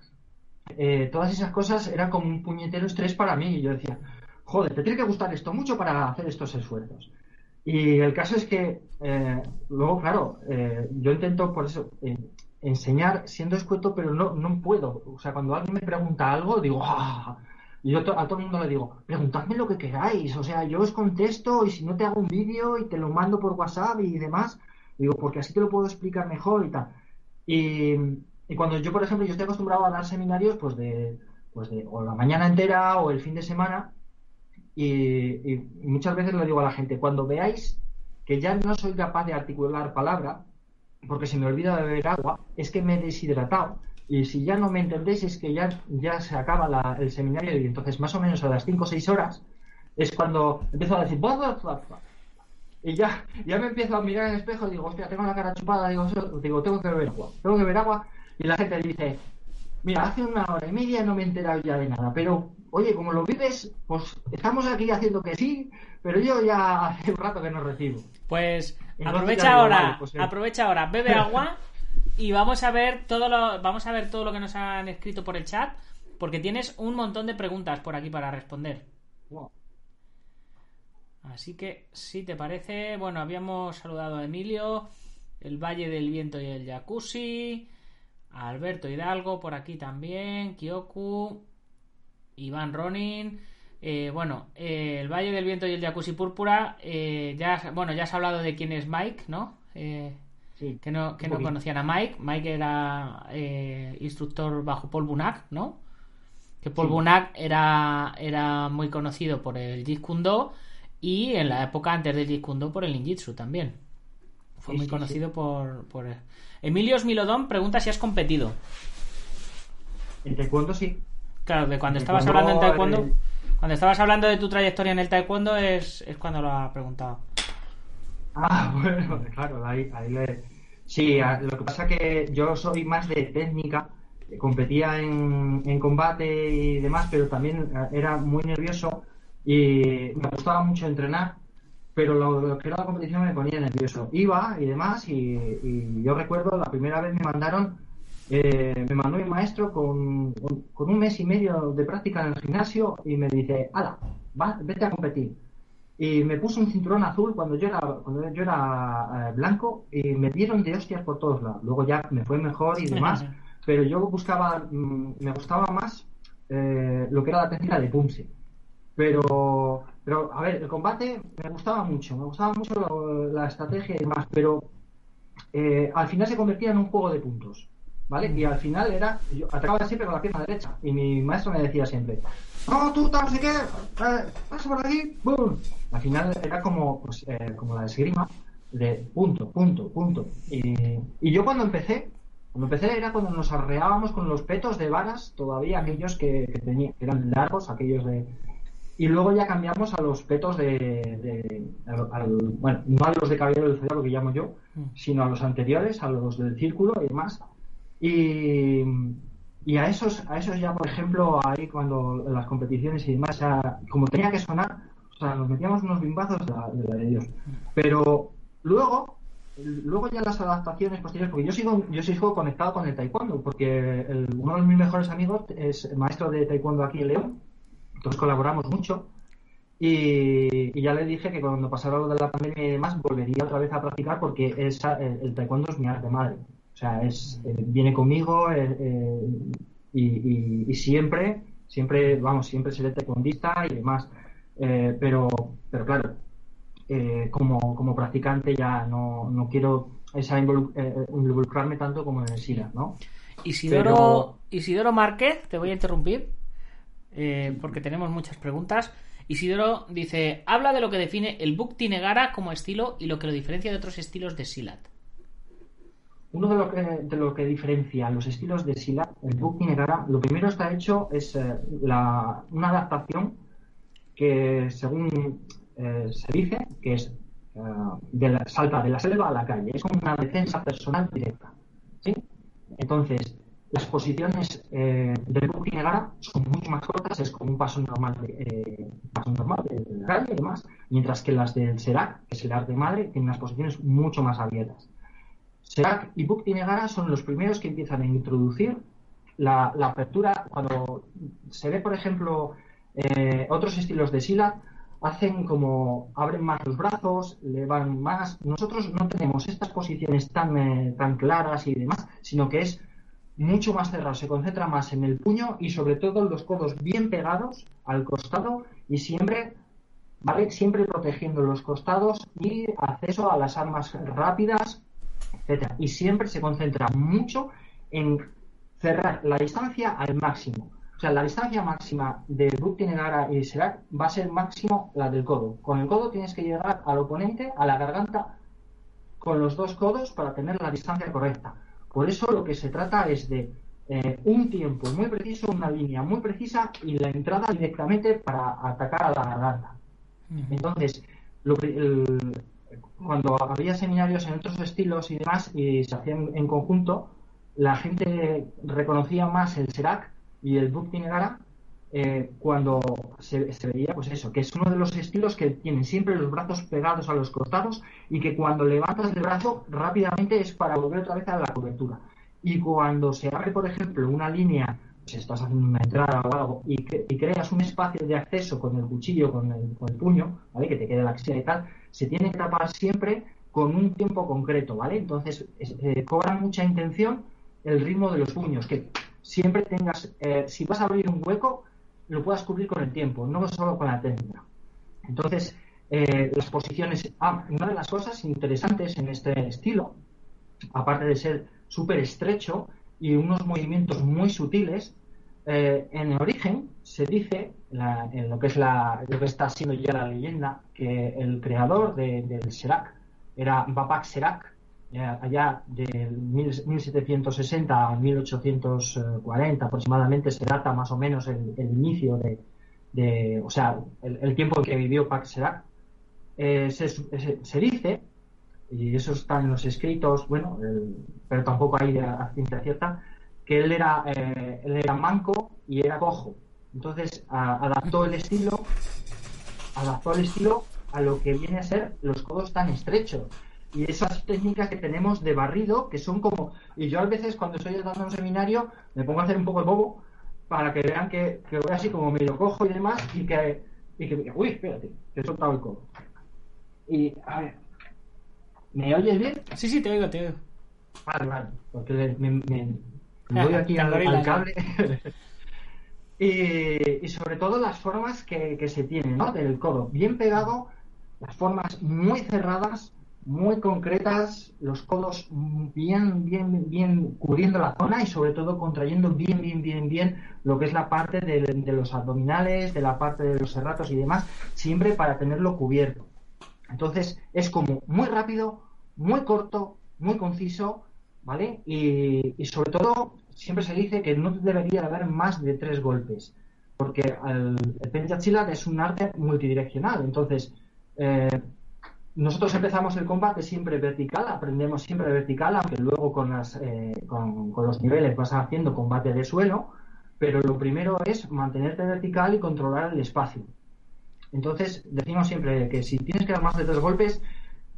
C: Eh, todas esas cosas eran como un puñetero estrés para mí y yo decía, joder, te tiene que gustar esto mucho para hacer estos esfuerzos. Y el caso es que eh, luego, claro, yo intento por eso enseñar siendo escueto, pero no, no puedo. O sea, cuando alguien me pregunta algo, digo, ¡ah! Y yo a todo el mundo le digo, preguntadme lo que queráis. O sea, yo os contesto y si no te hago un vídeo y te lo mando por WhatsApp y demás, digo, porque así te lo puedo explicar mejor y tal. Y, y cuando yo, por ejemplo, yo estoy acostumbrado a dar seminarios, pues de, pues de o la mañana entera o el fin de semana, y, y muchas veces le digo a la gente, cuando veáis que ya no soy capaz de articular palabra, porque se me olvida beber agua, es que me he deshidratado. Y si ya no me entendéis, es que ya, ya se acaba la- el seminario. Y entonces, más o menos a las 5 o 6 horas, es cuando empiezo a decir, "Bla, bla, bla, bla". y ya, ya me empiezo a mirar en el espejo y digo, hostia, tengo la cara chupada, digo, "So- digo, tengo que beber agua, tengo que beber agua. Y la gente dice, mira, hace una hora y media no me he enterado ya de nada, pero oye, como lo vives, pues estamos aquí haciendo que sí, pero yo ya hace un rato que no recibo.
A: Pues aprovecha ahora,
C: pues, eh.
A: aprovecha ahora, bebe agua y vamos a ver todo lo vamos a ver todo lo que nos han escrito por el chat porque tienes un montón de preguntas por aquí para responder.
C: Wow.
A: Así que, si te parece, bueno, habíamos saludado a Emilio, El Valle del Viento y el Jacuzzi. Alberto Hidalgo por aquí también. Kyoku. Iván Ronin. Eh, bueno, eh, el Valle del Viento y el Jacuzzi Púrpura. Eh, ya, bueno, ya has hablado de quién es Mike, ¿no?
C: Sí,
A: que no, que no conocían a Mike. Mike era instructor bajo Paul Bunak, ¿no? Que Paul
C: Sí.
A: Bunak era, era muy conocido por el Jeet Kune Do y en la época antes del Jeet Kune Do por el Ninjitsu también. Fue
C: Sí,
A: muy conocido por, por... Emilio Smilodón pregunta si has competido.
C: En taekwondo sí.
A: Claro, de cuando estabas
C: taekwondo,
A: hablando en taekwondo,
C: eh,
A: cuando estabas hablando de tu trayectoria en el taekwondo es, es cuando lo ha preguntado.
C: Ah, bueno, claro, ahí, ahí le- Sí, lo que pasa que yo soy más de técnica, competía en, en combate y demás, pero también eh, era muy nervioso y me gustaba mucho entrenar, pero lo, lo que era la competición me ponía nervioso. Iba y demás y, y yo recuerdo la primera vez me mandaron, eh, me mandó mi maestro con, con un mes y medio de práctica en el gimnasio y me dice, ala, va, vete a competir y me puso un cinturón azul cuando yo era cuando yo era eh, blanco y me dieron de hostias por todos lados. Luego ya me fue mejor y demás pero yo buscaba mm, me gustaba más eh, lo que era la técnica de punse pero pero a ver el combate me gustaba mucho me gustaba mucho la estrategia y demás pero eh, al final se convertía en un juego de puntos ¿vale? Y al final era, yo atacaba siempre con la pierna derecha y mi maestro me decía siempre, no, tú tal, no sé qué, eh, pasa por aquí, ¡bum! Al final era como, pues, eh, como la esgrima de punto, punto, punto. Y, y yo cuando empecé, cuando empecé era cuando nos arreábamos con los petos de varas, todavía aquellos que, que eran largos, aquellos de... Y luego ya cambiamos a los petos de... de- al- al- bueno, no a los de caballero del zodiaco que llamo yo, sino a los anteriores, a los del círculo y demás. Y, y a esos, a esos ya, por ejemplo, ahí cuando las competiciones y demás, sea, como tenía que sonar, o sea, nos metíamos unos bimbazos de la Dios. Pero luego, luego ya las adaptaciones posteriores, porque yo sigo, yo sigo conectado con el taekwondo, porque el- uno de mis mejores amigos es maestro de taekwondo aquí en León, entonces colaboramos mucho. Y, ya le dije que cuando pasara lo de la pandemia y demás, volvería otra vez a practicar porque esa- el taekwondo es mi arte madre. O sea, es, eh, viene conmigo eh, eh, y, y- y siempre, siempre, vamos, siempre seré taekwondista y demás. Eh, pero, pero claro, eh, como, como practicante ya no, no quiero esa involu- eh, involucrarme tanto como en el SILA, ¿no?
A: Isidoro,
C: Pero-
A: Isidoro Márquez, te voy a interrumpir eh, porque tenemos muchas preguntas. Isidoro dice, habla de lo que define el Bukti Negara como estilo y lo que lo diferencia de otros estilos de Silat.
C: Uno de lo que, de lo que diferencia los estilos de Sila, el Negara, lo primero está hecho es eh, la- una adaptación que, según eh, se dice, que es eh, salta de la selva a la calle. Es una defensa personal directa. ¿sí? Entonces, las posiciones del Negara son mucho más cortas, es como un paso normal de, paso normal de, la calle y demás, mientras que las del Serak, que es el arte madre, tienen unas posiciones mucho más abiertas. Serak y Bukti Negara son los primeros que empiezan a introducir la, apertura. Cuando se ve, por ejemplo, eh, otros estilos de Sila, hacen como abren más los brazos, le van más. Nosotros no tenemos estas posiciones tan, eh, tan claras y demás, sino que es mucho más cerrado, se concentra más en el puño y sobre todo los codos bien pegados al costado y siempre ¿vale? Siempre protegiendo los costados y acceso a las armas rápidas, etcétera. Y siempre se concentra mucho en cerrar la distancia al máximo. O sea, la distancia máxima de Bukti Negara y Serak va a ser máximo la del codo. Con el codo tienes que llegar al oponente, a la garganta, con los dos codos para tener la distancia correcta. Por eso lo que se trata es de eh, un tiempo muy preciso, una línea muy precisa y la entrada directamente para atacar a la garganta. Entonces, lo el- cuando había seminarios en otros estilos y demás y se hacían en conjunto, la gente reconocía más el Serac y el Bukti Negara eh, cuando se, se veía, pues eso, que es uno de los estilos que tienen siempre los brazos pegados a los costados y que cuando levantas el brazo rápidamente es para volver otra vez a la cobertura. Y cuando se abre, por ejemplo, una línea, si estás haciendo una entrada o algo, y, y creas un espacio de acceso con el cuchillo, con el, con el puño, ¿vale? que te quede la axila y tal, se tiene que tapar siempre con un tiempo concreto, ¿vale? Entonces, eh, cobra mucha intención el ritmo de los puños, que siempre tengas, eh, si vas a abrir un hueco, lo puedas cubrir con el tiempo, no solo con la técnica. Entonces, eh, las posiciones, ah, una de las cosas interesantes en este estilo, aparte de ser súper estrecho y unos movimientos muy sutiles, eh, en el origen se dice, en lo que es la, lo que está siendo ya la leyenda, que el creador del Serac era Babak Serac, eh, allá de 1760 a 1840 aproximadamente se data más o menos el, inicio de, o sea, el, tiempo que vivió Pac Serac, eh, se, dice, y eso está en los escritos, bueno, pero tampoco hay de ciencia cierta, que él era, eh, él era manco y era cojo. Entonces adaptó el estilo, adaptó el estilo a lo que viene a ser los codos tan estrechos y esas técnicas que tenemos de barrido que son como y yo a veces cuando estoy dando un seminario me pongo a hacer un poco de bobo para que vean que, que voy así como medio cojo y demás y que y que uy espérate que he soltado el codo y a ver ¿me oyes bien?
A: sí sí te oigo te oigo
C: vale vale porque me, voy aquí al, cable y, y, sobre todo las formas que, que se tienen ¿no? del codo bien pegado las formas muy cerradas muy concretas, los codos bien, bien, bien cubriendo la zona y sobre todo contrayendo bien, bien, bien, bien lo que es la parte de, los abdominales, de la parte de los serratos y demás, siempre para tenerlo cubierto. Entonces es como muy rápido, muy corto, muy conciso, ¿vale? Y, sobre todo siempre se dice que no debería haber más de tres golpes, porque el, el es un arte multidireccional, entonces eh, nosotros empezamos el combate siempre vertical, aprendemos siempre vertical, aunque luego con, las, eh, con, los niveles vas haciendo combate de suelo, pero lo primero es mantenerte vertical y controlar el espacio. Entonces, decimos siempre que si tienes que dar más de tres golpes,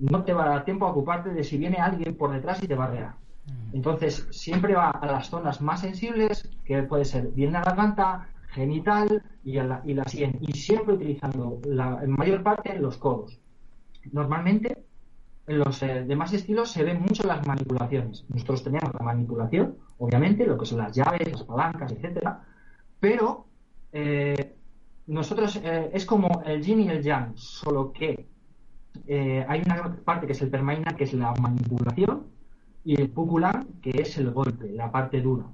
C: no te va a dar tiempo a ocuparte de si viene alguien por detrás y te barrea. Mm. Entonces, siempre va a las zonas más sensibles, que puede ser bien la garganta, genital y, la, y la sien, y siempre utilizando la, en mayor parte los codos normalmente en los eh, demás estilos se ven mucho las manipulaciones. Nosotros tenemos la manipulación, obviamente, lo que son las llaves, las palancas, etcétera, pero eh, nosotros eh, es como el yin y el yang, solo que hay una parte que es el permaina, que es la manipulación, y el pukulan, que es el golpe, la parte dura.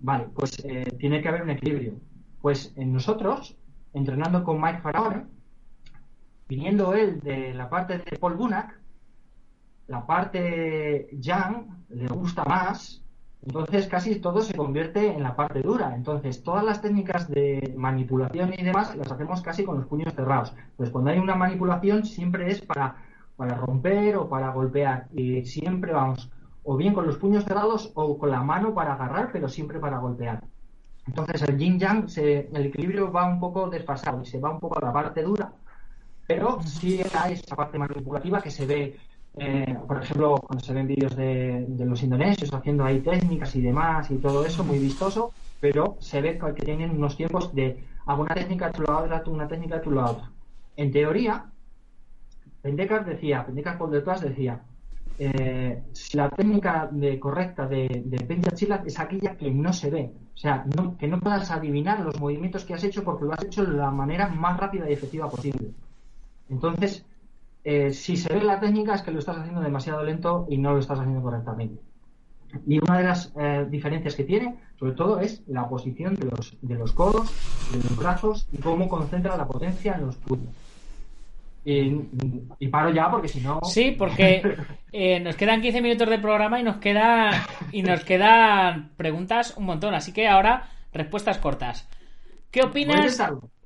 C: Vale, pues tiene que haber un equilibrio. Pues en nosotros, entrenando con Mike Faraone, viniendo él de la parte de Paul Bunak, la parte Yang le gusta más, entonces casi todo se convierte en la parte dura. Entonces todas las técnicas de manipulación y demás las hacemos casi con los puños cerrados. Pues cuando hay una manipulación siempre es para, para romper o para golpear y siempre vamos o bien con los puños cerrados o con la mano para agarrar, pero siempre para golpear. Entonces el yin yang, el equilibrio va un poco desfasado y se va un poco a la parte dura pero sí hay esa parte manipulativa que se ve, eh, por ejemplo, cuando se ven vídeos de, los indonesios haciendo ahí técnicas y demás y todo eso, muy vistoso, pero se ve que tienen unos tiempos de alguna técnica de tu lado, una técnica de tu lado. En teoría, Pendekar decía, Pendekar por detrás decía, eh, la técnica de, correcta de, de es aquella que no se ve, o sea, que no puedas adivinar los movimientos que has hecho porque lo has hecho de la manera más rápida y efectiva posible. Entonces, eh, si se ve la técnica es que lo estás haciendo demasiado lento y no lo estás haciendo correctamente. Y una de las eh, diferencias que tiene, sobre todo, es la posición de los, de los codos, de los brazos y cómo concentra la potencia en los puños. Y, paro ya porque si no.
A: Sí, porque eh, nos quedan 15 minutos de programa y nos queda y nos quedan preguntas un montón. Así que ahora respuestas cortas. ¿Qué opinas?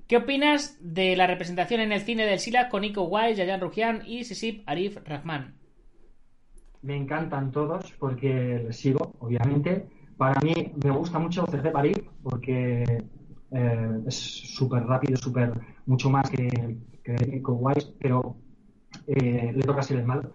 A: ¿Qué opinas de la representación en el cine del SILA con Nico Wise, Yayan Rujian y Sisip Arif Rahman?
C: Me encantan todos porque les sigo, obviamente. Para mí me gusta mucho Sisip Arif porque eh, es súper rápido, súper mucho más que, Nico Wise, pero eh, le toca ser el malo.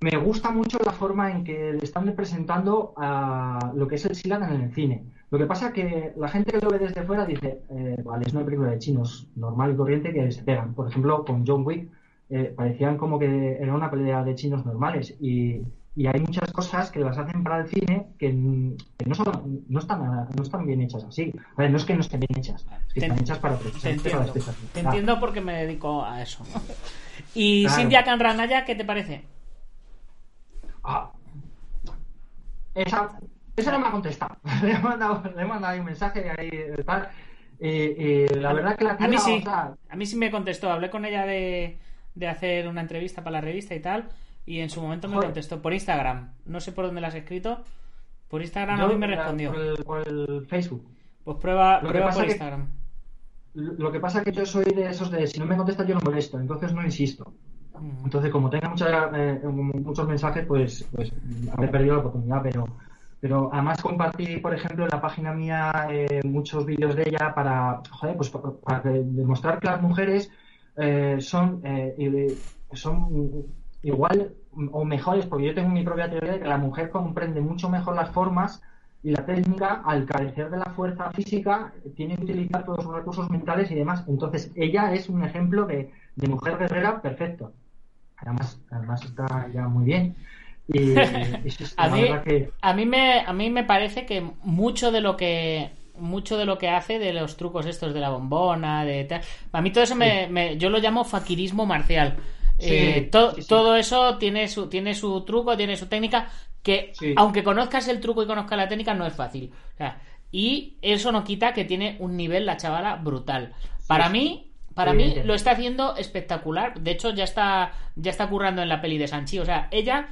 C: Me gusta mucho la forma en que le están representando a lo que es el SILA en el cine lo que pasa es que la gente que lo ve desde fuera dice, eh, vale, es una película de chinos normal y corriente que se pegan. Por ejemplo, con John Wick eh, parecían como que era una pelea de chinos normales y, y hay muchas cosas que las hacen para el cine que, no, son, no, están, no están bien hechas así. A ver, no es que no estén bien hechas, es que
A: Te-
C: están hechas para
A: Te
C: para
A: entiendo.
C: espectacular.
A: Te entiendo porque me dedico a eso. Y
C: Claro.
A: Cintia Canranaya, ¿qué te parece?
C: Ah. Esa, esa no me ha contestado. le, he mandado, le he mandado ahí un mensaje ahí eh, tal. La verdad que la
A: A mí
C: tía,
A: sí.
C: o sea,
A: A mí sí me contestó. Hablé con ella de, de hacer una entrevista para la revista y tal. Y en su momento me
C: Joder.
A: contestó por Instagram. No sé por dónde la has escrito. Por Instagram a
C: yo,
A: mí me respondió.
C: Por el, por el Facebook.
A: Pues prueba,
C: Lo que
A: prueba por
C: que-
A: Instagram.
C: Lo que pasa es que yo soy de esos de si no me contesta yo no molesto, entonces no insisto.
A: Mm.
C: Entonces, como tenga mucha, eh, muchos mensajes, pues, pues habré perdido la oportunidad, pero, pero además compartí, por ejemplo, en la página mía eh, muchos vídeos de ella para, joder, pues demostrar que las mujeres eh, son, eh, son igual o mejores, porque yo tengo mi propia teoría de que la mujer comprende mucho mejor las formas y la técnica, al carecer de la fuerza física, tiene que utilizar todos sus recursos mentales y demás. Entonces, ella es un ejemplo de, de mujer guerrera perfecto. Además, además está ya muy bien. Y,
A: A mí,
C: que
A: a mí me a mí me parece que mucho de lo que mucho de lo que hace de los trucos estos de la bombona de tal a mí todo eso me, me- yo lo llamo faquirismo marcial.
C: Sí,
A: Eh, to-
C: sí,
A: todo eso tiene su tiene su truco tiene su técnica que aunque conozcas el truco y conozcas la técnica no es fácil. O sea, y eso no quita que tiene un nivel la chavala brutal. Para mí para mí lo está haciendo espectacular. De hecho, ya está, ya está currando en la peli de Sanchi. O sea, ella,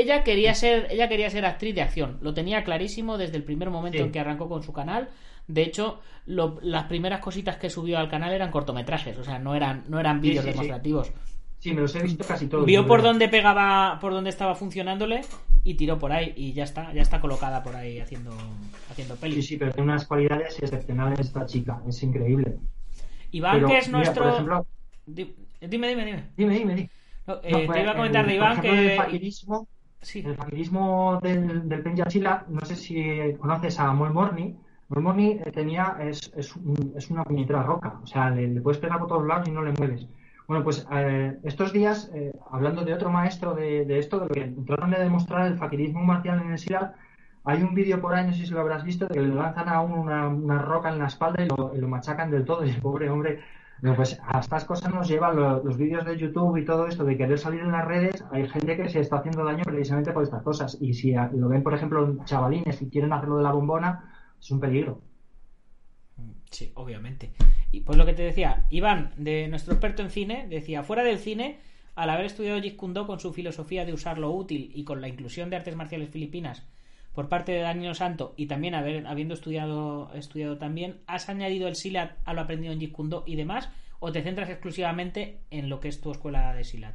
A: ella quería ser, ella quería ser actriz de acción. Lo tenía clarísimo desde el primer momento
C: Sí.
A: en que arrancó con su canal. De hecho, lo- las primeras cositas que subió al canal eran cortometrajes. O sea, no eran, no eran
C: Sí,
A: vídeos
C: sí, sí.
A: demostrativos.
C: sí, me los he visto casi todos.
A: Vio por dónde pegaba, por dónde estaba funcionándole y tiró por ahí. Y ya está, ya está colocada por ahí haciendo, haciendo
C: Sí,
A: pelis.
C: sí, pero tiene unas cualidades excepcionales esta chica, es increíble.
A: Iván,
C: Pero,
A: que es
C: mira,
A: nuestro.
C: ejemplo,
A: Dime, dime, dime.
C: dime, dime, dime.
A: No, eh,
C: No,
A: te
C: pues,
A: iba a comentar
C: el-
A: de Iván
C: El
A: que. Sí.
C: el faquirismo del, del Penja Chila, no sé si conoces a Moel Morni. Moel Morni eh, tenía, es, es, es una puñetera roca, o sea, le, puedes pegar por todos lados y no le mueves. Bueno, pues eh, estos días, eh, hablando de otro maestro de, de esto, de lo que trataron de demostrar el faquirismo marcial en el Silat, hay un vídeo por ahí, no sé si lo habrás visto, de que le lanzan a uno una, una roca en la espalda y lo, y lo machacan del todo, y el pobre hombre pues a estas cosas nos llevan lo- los vídeos de YouTube y todo esto de querer salir en las redes. Hay gente que se está haciendo daño precisamente por estas cosas. Y si lo ven, por ejemplo, chavalines y quieren hacerlo de la bombona, es un peligro.
A: Sí, obviamente. Y pues lo que te decía, Iván, de nuestro experto en cine, decía, fuera del cine, al haber estudiado Jeet Kune Do con su filosofía de usar lo útil y con la inclusión de artes marciales filipinas por parte de Daniel Santo y también haber, habiendo estudiado, estudiado también, ¿has añadido el Silat a lo aprendido en Jeet Kune Do y demás? ¿O te centras exclusivamente en lo que es tu escuela de Silat?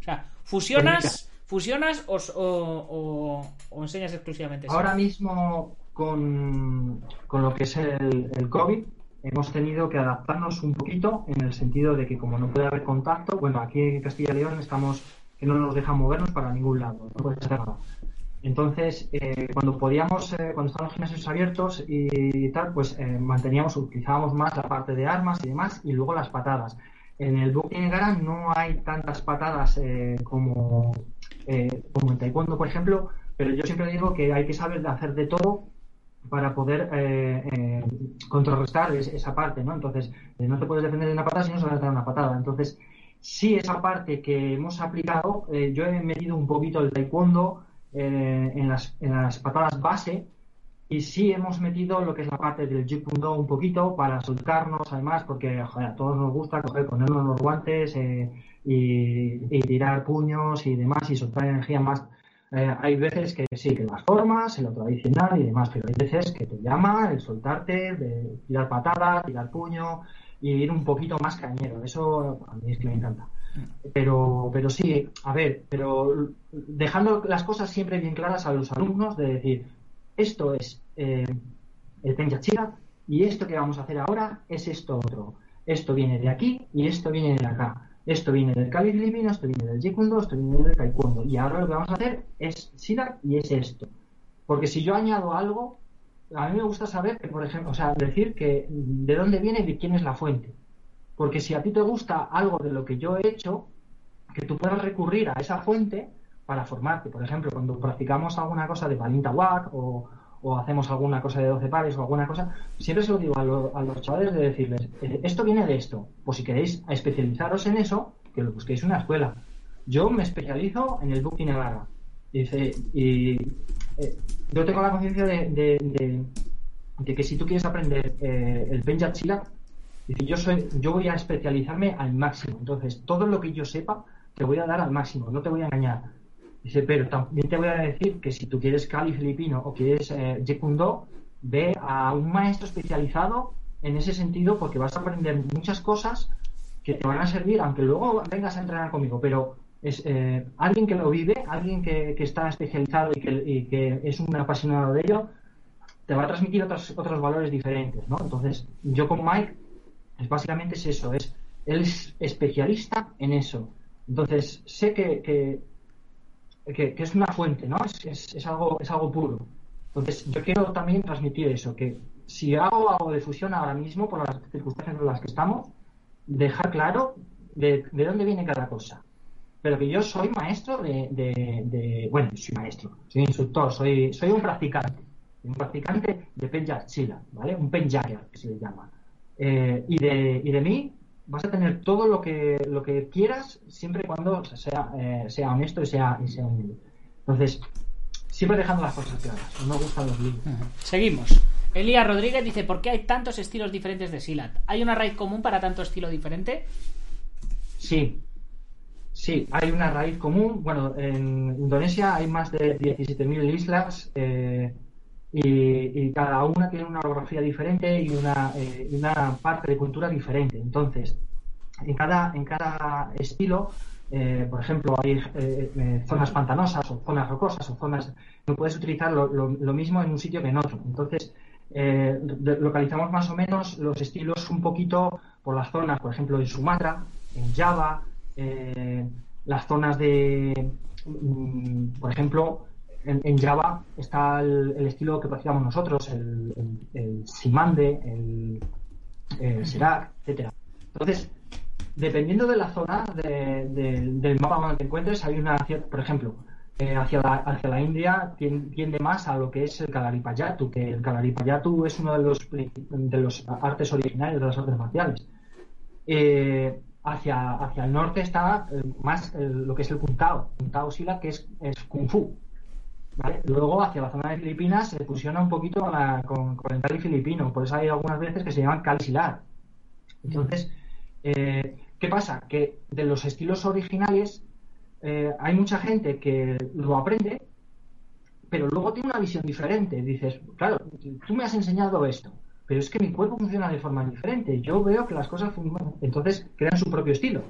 A: O sea, ¿fusionas, fusionas o, o- o- enseñas exclusivamente
C: Ahora mismo, con, con lo que es el, el COVID, hemos tenido que adaptarnos un poquito en el sentido de que como no puede haber contacto, bueno, aquí en Castilla y León estamos que no nos dejan movernos para ningún lado, no puedes hacer nada. Entonces, eh, cuando podíamos, eh, cuando estaban los gimnasios abiertos y tal, pues eh, manteníamos, utilizábamos más la parte de armas y demás, y luego las patadas. En el Bukit Gara no hay tantas patadas eh, como, eh, como en Taekwondo, por ejemplo, pero yo siempre digo que hay que saber hacer de todo para poder contrarrestar es- esa parte, ¿no? Entonces, no te puedes defender de una patada si no sabes dar una patada. Entonces, sí, esa parte que hemos aplicado, yo he metido un poquito el taekwondo eh, en, las, en las patadas base y sí hemos metido lo que es la parte del Jeet Kune Do un poquito para soltarnos, además, porque a todos nos gusta coger, ponernos los guantes eh, y, tirar puños y demás y soltar energía más. Eh, hay veces que sí, que las formas, en lo tradicional y demás, pero hay veces que te llama el soltarte, de tirar patada, tirar puño y ir un poquito más cañero. Eso a mí es que me encanta. Pero, pero sí, a ver, pero dejando las cosas siempre bien claras a los alumnos de decir, esto es eh, el Penchachira y esto que vamos a hacer ahora es esto otro. Esto viene de aquí y esto viene de acá. Esto viene del filipino, esto viene del Jeet Kune Do, esto viene del Taekwondo. Y ahora lo que vamos a hacer es Silat y es esto. Porque si yo añado algo, a mí me gusta saber que, por ejemplo, o sea, decir que de dónde viene y de quién es la fuente. Porque si a ti te gusta algo de lo que yo he hecho, que tú puedas recurrir a esa fuente para formarte. Por ejemplo, cuando practicamos alguna cosa de palinta WAC o, hacemos alguna cosa de 12 pares o alguna cosa, siempre se lo digo a, lo- a los chavales de decirles, eh, esto viene de esto, pues si queréis especializaros en eso, que lo busquéis una escuela. Yo me especializo en el Booking Nevada. Y eh, yo tengo la conciencia de, que si tú quieres aprender eh, el Penja Chila, dice, yo soy, yo voy a especializarme al máximo. Entonces, todo lo que yo sepa, te voy a dar al máximo, no te voy a engañar. Dice, pero también te voy a decir que si tú quieres Cali filipino o quieres eh, Jeet Kune Do, ve a un maestro especializado en ese sentido porque vas a aprender muchas cosas que te van a servir, aunque luego vengas a entrenar conmigo, pero es eh, alguien que lo vive, alguien que, que está especializado y que, y que es un apasionado de ello, te va a transmitir otros, otros valores diferentes, ¿no? Entonces, yo con Mike, es básicamente es eso, es él es especialista en eso. Entonces, sé que, que, que- es una fuente, ¿no? Es, es, es algo, es algo puro. Entonces, yo quiero también transmitir eso, que si hago algo de fusión ahora mismo, por las circunstancias en las que estamos, dejar claro de, de dónde viene cada cosa. Pero que yo soy maestro de, de- de- bueno, soy maestro, soy instructor, soy, soy un practicante, un practicante de Penja Chila, ¿vale? Un Penjager, que se le llama. Eh, y, de, y de mí vas a tener todo lo que, lo que quieras, siempre y cuando sea, eh, sea honesto y sea, y sea humilde. Entonces, siempre dejando las cosas claras, no me gustan los líos.
A: Seguimos. Elías Rodríguez dice, ¿por qué hay tantos estilos diferentes de Silat? ¿Hay una raíz común para tanto estilo diferente?
C: Sí, sí, hay una raíz común. Bueno, en Indonesia hay más de 17.000 islas eh, y, y cada una tiene una orografía diferente y una, eh, una parte de cultura diferente. Entonces, en cada, en cada estilo, eh, por ejemplo, hay eh, eh, zonas pantanosas o zonas rocosas o zonas... No puedes utilizar lo, mismo en un sitio que en otro. Entonces, eh, localizamos más o menos los estilos un poquito por las zonas, por ejemplo, en Sumatra, en Java, eh, las zonas de, mm, por ejemplo, en, Java está el, estilo que practicamos nosotros, el, Simande, el, el Serac, etcétera. Entonces, dependiendo de la zona de- de- del mapa donde te encuentres, hay una cierta, por ejemplo, eh, hacia, la, hacia la India tien- tiende más a lo que es el Kalaripayattu, que el Kalaripayattu es uno de los, de los artes originarios de las artes marciales. Eh, hacia, hacia el norte está eh, más lo que es el Kuntao, Kuntao Silat, que es, es Kung Fu. ¿Vale? Luego, hacia la zona de Filipinas, se fusiona un poquito con, el Kali filipino, por eso hay algunas veces que se llaman Kali Silat. Entonces, eh, ¿qué pasa? Que de los estilos originales eh, hay mucha gente que lo aprende, pero luego tiene una visión diferente. Dices, claro, tú me has enseñado esto, pero es que mi cuerpo funciona de forma diferente. Yo veo que las cosas funcionan. Entonces, crean su propio estilo.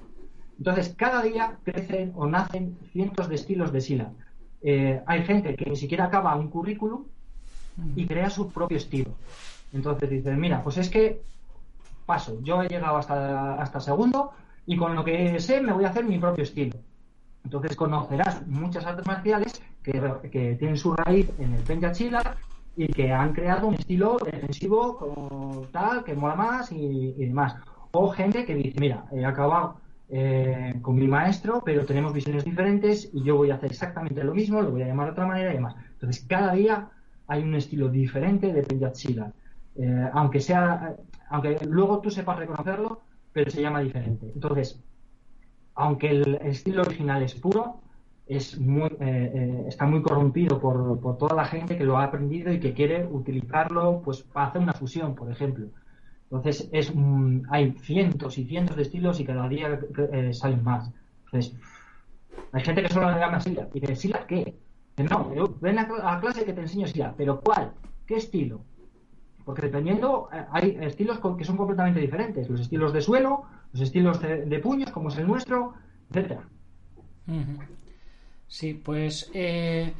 C: Entonces, cada día crecen o nacen cientos de estilos de Sila. Eh, hay gente que ni siquiera acaba un currículum y crea su propio estilo. Entonces dices, mira, pues es que paso, yo he llegado hasta, hasta segundo y con lo que sé me voy a hacer mi propio estilo. Entonces conocerás muchas artes marciales que, que tienen su raíz en el Penja Chila y que han creado un estilo defensivo como tal, que mola más y, y demás. O gente que dice, mira, he acabado eh, con mi maestro, pero tenemos visiones diferentes y yo voy a hacer exactamente lo mismo, lo voy a llamar de otra manera y demás. Entonces cada día hay un estilo diferente de Penja Chila. Eh, aunque sea, aunque luego tú sepas reconocerlo, pero se llama diferente. Entonces, aunque el estilo original es puro, es muy, eh, eh, está muy corrompido por, por toda la gente que lo ha aprendido y que quiere utilizarlo pues para hacer una fusión, por ejemplo. Entonces, es, hay cientos y cientos de estilos y cada día eh, salen más. Entonces, hay gente que solo le llama Sila. Y dice, ¿Sila qué? Dice, No, ven a, a clase que te enseño Sila. ¿Pero cuál? ¿Qué estilo? Porque dependiendo, eh, hay estilos que son completamente diferentes. Los estilos de suelo, los estilos de, puños, como es el nuestro, etcétera.
A: Sí, pues eh,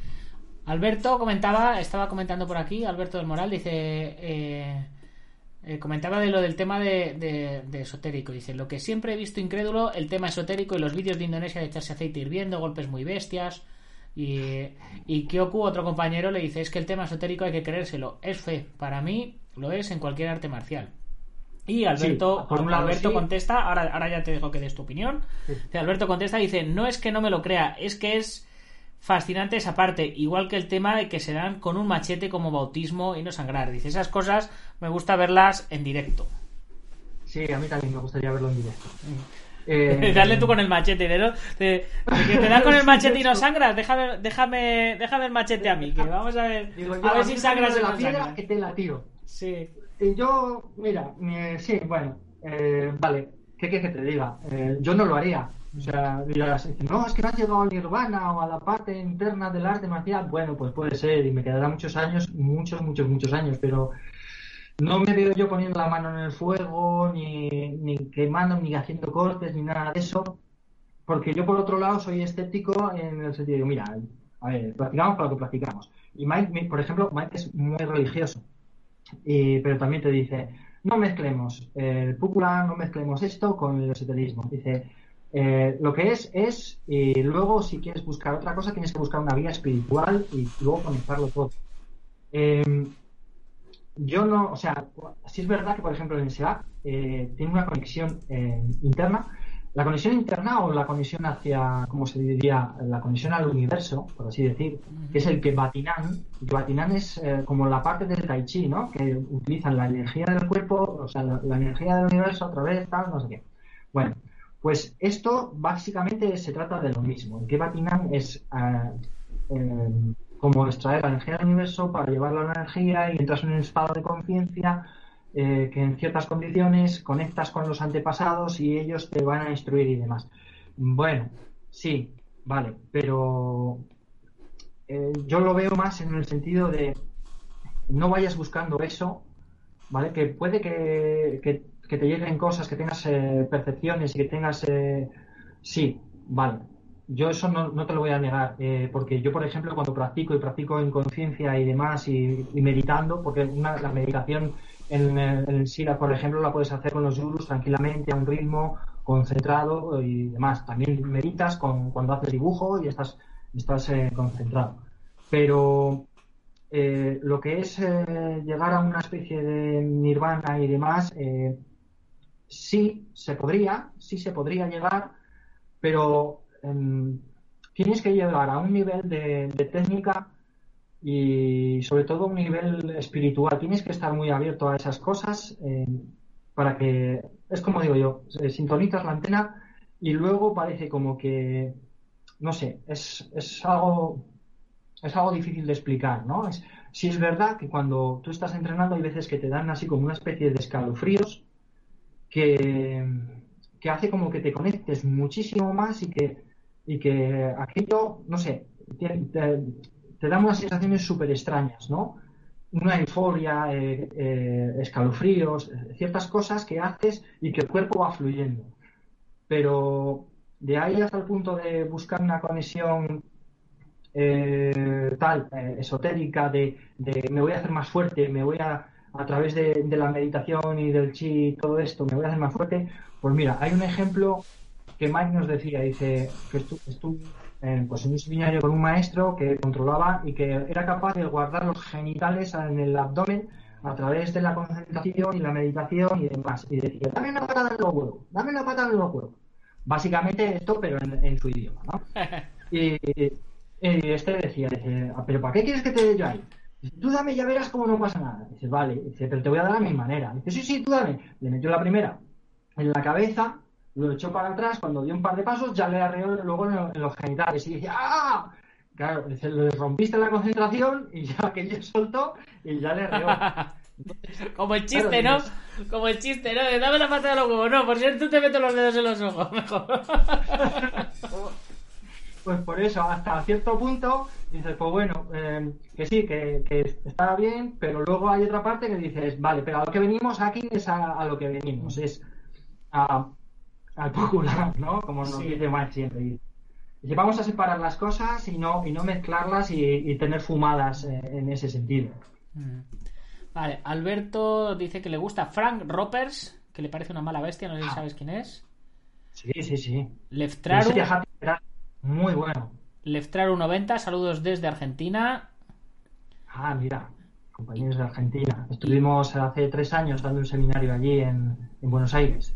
A: Alberto comentaba, estaba comentando por aquí, Alberto del Moral dice, eh, eh, comentaba de lo del tema de, de- de esotérico, dice, lo que siempre he visto incrédulo, el tema esotérico y los vídeos de Indonesia de echarse aceite hirviendo, golpes muy bestias. Y, y Kyoku, otro compañero, le dice, es que el tema esotérico hay que creérselo, es fe, para mí lo es en cualquier arte marcial. Y Alberto,
C: Sí, por un lado
A: Alberto
C: sí.
A: contesta, ahora, ahora ya te dejo que des tu opinión. Alberto contesta y dice, no es que no me lo crea, es que es fascinante esa parte, igual que el tema de que se dan con un machete como bautismo y no sangrar. Dice, esas cosas me gusta verlas en directo.
C: Sí, a mí también me gustaría verlo en directo. Eh,
A: Darle tú con el machete, ¿no? Te, que te das con el machete y no sangras, déjame, déjame, déjame el machete a mí, que vamos a ver,
C: Digo,
A: a ver si sangras
C: de la
A: no
C: piedra
A: sangras.
C: que te la tiro.
A: Sí.
C: Y yo, mira, eh, sí, bueno, eh, vale, ¿qué quieres que te diga? Eh, yo no lo haría. O sea, dirás, no, es que no has llegado al nirvana o a la parte interna del arte marcial. Bueno, pues puede ser, y me quedará muchos años, muchos, muchos, muchos años, pero no me veo yo poniendo la mano en el fuego, ni, ni quemando, ni haciendo cortes, ni nada de eso. Porque yo, por otro lado, soy escéptico en el sentido de, mira, a ver, practicamos para lo que practicamos. Y Mike, mi- por ejemplo, Mike es muy religioso. Y- pero también te dice, no mezclemos el púpula, no mezclemos esto con el esoterismo. Dice, eh, lo que es, es, y luego si quieres buscar otra cosa, tienes que buscar una vía espiritual y luego conectarlo todo. Eh, yo no, o sea, sí es verdad que, por ejemplo, el SEAC eh, tiene una conexión eh, interna. La conexión interna o la conexión hacia, ¿cómo se diría? La conexión al universo, por así decir, que es el que Batinan. que Batinan es eh, como la parte del Tai Chi, ¿no? Que utilizan la energía del cuerpo, o sea, la, la energía del universo a través, tal, no sé qué. Bueno, pues esto básicamente se trata de lo mismo. El que Batinan es eh, eh, como extraer la energía del universo para llevarla a la energía y entras en un estado de conciencia eh, que en ciertas condiciones conectas con los antepasados y ellos te van a instruir y demás. Bueno, sí, vale, pero eh, yo lo veo más en el sentido de no vayas buscando eso, ¿vale? Que puede que- que te lleguen cosas, que tengas eh, percepciones y que tengas... eh, sí, vale. Yo eso no, no te lo voy a negar, eh, porque yo, por ejemplo, cuando practico y practico en conciencia y demás y, y meditando, porque una, la meditación en, el- en el Sila, por ejemplo, la puedes hacer con los yurus tranquilamente, a un ritmo concentrado y demás. También meditas con, cuando haces dibujo y estás, estás eh, concentrado. Pero eh, lo que es eh, llegar a una especie de nirvana y demás, eh, sí se podría, sí se podría llegar, pero em, tienes que llegar a un nivel de, técnica y sobre todo un nivel espiritual. Tienes que estar muy abierto a esas cosas eh, para que, es como digo yo, eh, sintonizas la antena y luego parece como que, no sé, es, es algo es algo difícil de explicar, ¿no? Es, sí es verdad que cuando tú estás entrenando hay veces que te dan así como una especie de escalofríos que, que hace como que te conectes muchísimo más y que, y que aquello, no sé, te, te, da unas sensaciones súper extrañas, ¿no? Una euforia, eh, eh, escalofríos, ciertas cosas que haces y que el cuerpo va fluyendo. Pero de ahí hasta el punto de buscar una conexión eh, tal, esotérica, de, de me voy a hacer más fuerte, me voy a, a través de, de la meditación y del chi y todo esto, me voy a hacer más fuerte. Pues mira, hay un ejemplo que Mike nos decía, dice que estu- estuvo eh, pues en un seminario con un maestro que controlaba y que era capaz de guardar los genitales en el abdomen a través de la concentración y la meditación y demás. Y decía, dame una patada en los huevos, dame una patada en los huevos. Básicamente esto, pero en, en su idioma, ¿no? Y, y este decía, dice, "Ah, ¿pero para qué quieres que te dé yo ahí? Dice, tú dame, ya verás cómo no pasa nada. Dice, vale, dice, pero te voy a dar a mi manera. Dice, sí, sí, tú dame. Le metió la primera en la cabeza, lo echó para atrás, cuando dio un par de pasos ya le arreó luego en, lo- en los genitales y dice, ¡ah! Claro, dice, le rompiste la concentración y ya que yo soltó y ya le arreó.
A: Como el chiste, ¿no? Como el chiste, ¿no? Dame la pata de los huevos. No, por cierto, te meto los dedos en los ojos. Mejor.
C: Pues por eso, hasta cierto punto, dices, pues bueno, eh, que sí, que, que está bien, pero luego hay otra parte que dices, vale, pero a lo que venimos aquí es a, a lo que venimos, es a, al popular, ¿no? Como nos
A: Sí.
C: dice Mike siempre. Dice, vamos a separar las cosas y no, y no mezclarlas y, y tener fumadas eh, en ese sentido.
A: Mm. Vale, Alberto dice que le gusta Frank Ropers, que le parece una mala bestia, no sé si sabes quién es.
C: Sí, sí, sí.
A: Leftraru,
C: muy bueno.
A: Leftraru 90, saludos desde Argentina.
C: Ah, mira. compañeros de Argentina. Estuvimos hace tres años dando un seminario allí en, en Buenos Aires.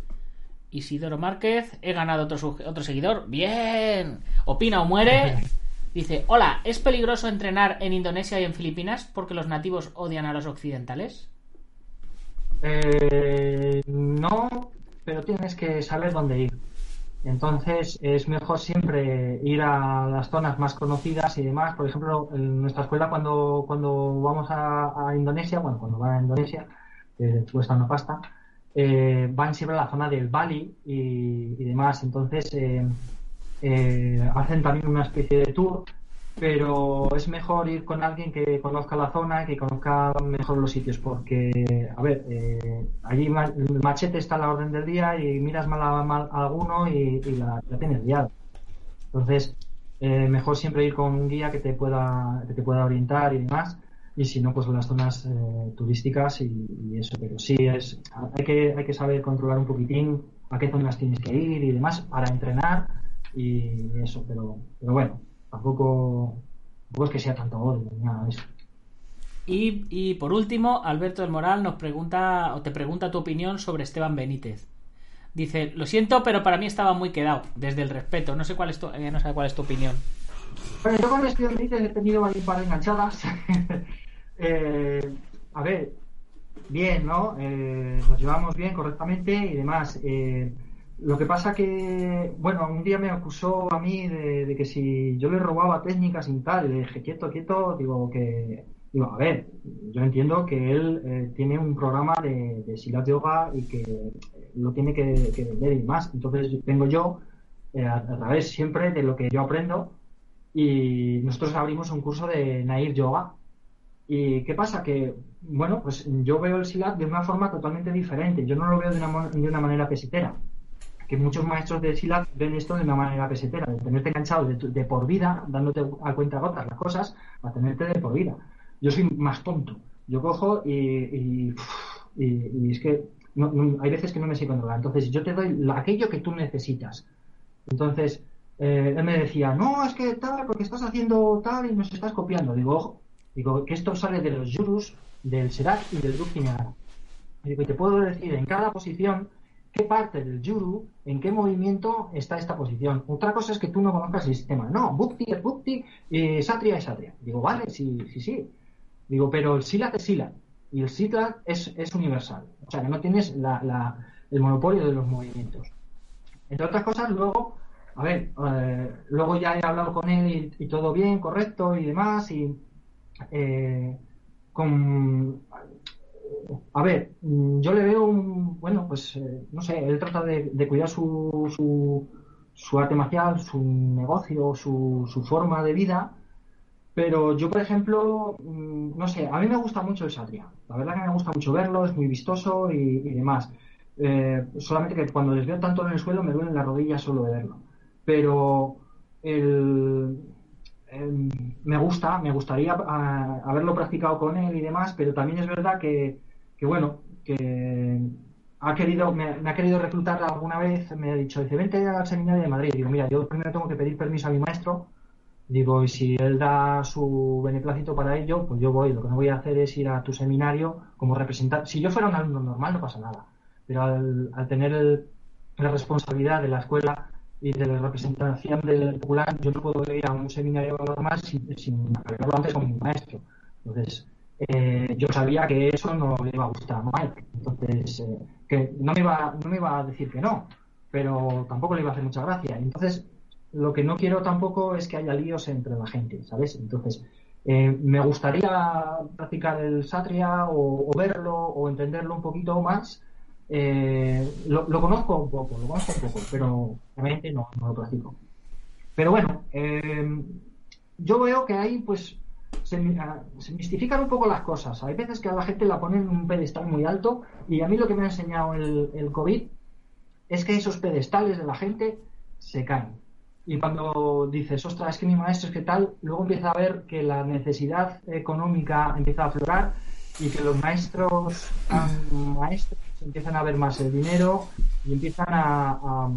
A: Isidoro Márquez, he ganado otro, otro seguidor. Bien. Opina o muere. Dice, hola, ¿es peligroso entrenar en Indonesia y en Filipinas porque los nativos odian a los occidentales?
C: Eh, no, pero tienes que saber dónde ir. Entonces es mejor siempre ir a las zonas más conocidas y demás. Por ejemplo, en nuestra escuela cuando, cuando vamos a, Indonesia, bueno, cuando van a Indonesia, que cuesta una pasta, eh, van siempre a la zona del Bali y, y demás. Entonces eh, eh, hacen también una especie de tour, pero es mejor ir con alguien que conozca la zona, que conozca mejor los sitios, porque, a ver, eh, allí el machete está a la orden del día y miras mal a, mal a alguno y, la tienes liada. Entonces, eh, mejor siempre ir con un guía que te pueda, que te pueda orientar y demás. Y si no, pues las zonas eh, turísticas y, y eso. Pero sí, es, hay, que, hay que saber controlar un poquitín a qué zonas tienes que ir y demás para entrenar y eso. Pero, pero bueno, tampoco, tampoco es que sea tanto odio ni nada de eso.
A: Y, y por último, Alberto del Moral nos pregunta o te pregunta tu opinión sobre Esteban Benítez. Dice, lo siento, pero para mí estaba muy quedado, desde el respeto. No sé cuál es tu, eh, no sé cuál es tu opinión.
C: Bueno, yo con Esteban Benítez he tenido ahí un par de enganchadas. Eh, a ver, bien, ¿no? Eh, nos llevamos bien, correctamente y demás. Eh, lo que pasa que, bueno, un día me acusó a mí de, que si yo le robaba técnicas y tal, y le dije, quieto, quieto, digo que, digo, a ver, yo entiendo que él eh, tiene un programa de, de Silat Yoga y que lo tiene que, que vender y más. Entonces vengo yo eh, a, través siempre de lo que yo aprendo y nosotros abrimos un curso de Nair Yoga. ¿Y qué pasa? Que, bueno, pues yo veo el Silat de una forma totalmente diferente. Yo no lo veo de una, de una manera pesetera. Que muchos maestros de Silat ven esto de una manera pesetera, de tenerte enganchado de, de por vida, dándote a cuenta gotas las cosas, a tenerte de por vida. Yo soy más tonto. Yo cojo y, y, es que no- hay veces que no me sé controlar. Entonces yo te doy lo- aquello que tú necesitas. Entonces, eh, él me decía, no, es que tal, porque estás haciendo tal y nos estás copiando. Digo, ojo, digo, que esto sale de los yurus, del serak y del Dukkinara. Digo, y te puedo decir en cada posición qué parte del yuru, en qué movimiento está esta posición. Otra cosa es que tú no conozcas el sistema. No, bukti es bukti, y satria es satria. Digo, vale, sí, sí, sí. Digo, pero el silat es silat. Y el silat es, es universal. O sea, que no tienes la- el monopolio de los movimientos. Entre otras cosas, luego, a ver, eh, luego ya he hablado con él y, y todo bien, correcto y demás, y eh, con... A ver, mm, yo le veo un... Bueno, pues, eh, no sé, él trata de, cuidar su, su, su arte marcial, su negocio, su, su forma de vida, pero yo, por ejemplo, mm, no sé, a mí me gusta mucho el Satria. La verdad que me gusta mucho verlo, es muy vistoso y, y demás. Eh, solamente que cuando les veo tanto en el suelo me duelen las rodillas solo de verlo. Pero el, em, me gusta, me gustaría ah, haberlo practicado con él y demás, pero también es verdad que, que bueno, que ha querido, me, me ha querido reclutar alguna vez, me ha dicho, dice, vente al seminario de Madrid. Digo, mira, yo primero tengo que pedir permiso a mi maestro. Digo, y si él da su beneplácito para ello, pues yo voy. Lo que no voy a hacer es ir a tu seminario como representante. Si yo fuera un alumno normal, no pasa nada. Pero al, al tener el- la responsabilidad de la escuela y de la representación del popular, yo no puedo ir a un seminario normal sin, sin haberlo antes con mi maestro. Entonces, eh, yo sabía que eso no le iba a gustar a Mike. Entonces, eh, que no me, iba, no me iba a decir que no, pero tampoco le iba a hacer mucha gracia. Entonces, lo que no quiero tampoco es que haya líos entre la gente, ¿sabes? Entonces, eh, me gustaría practicar el Satria o verlo o entenderlo un poquito más. Eh, lo, conozco un poco, lo conozco un poco, pero realmente no, lo practico. Pero bueno, eh, yo veo que ahí pues se, ah, se mistifican un poco las cosas. Hay veces que a la gente la ponen en un pedestal muy alto y a mí lo que me ha enseñado el, COVID es que esos pedestales de la gente se caen. Y cuando dices, ostras, es que mi maestro es que tal, luego empieza a ver que la necesidad económica empieza a aflorar y que los maestros, maestros empiezan a ver más el dinero y empiezan a, a,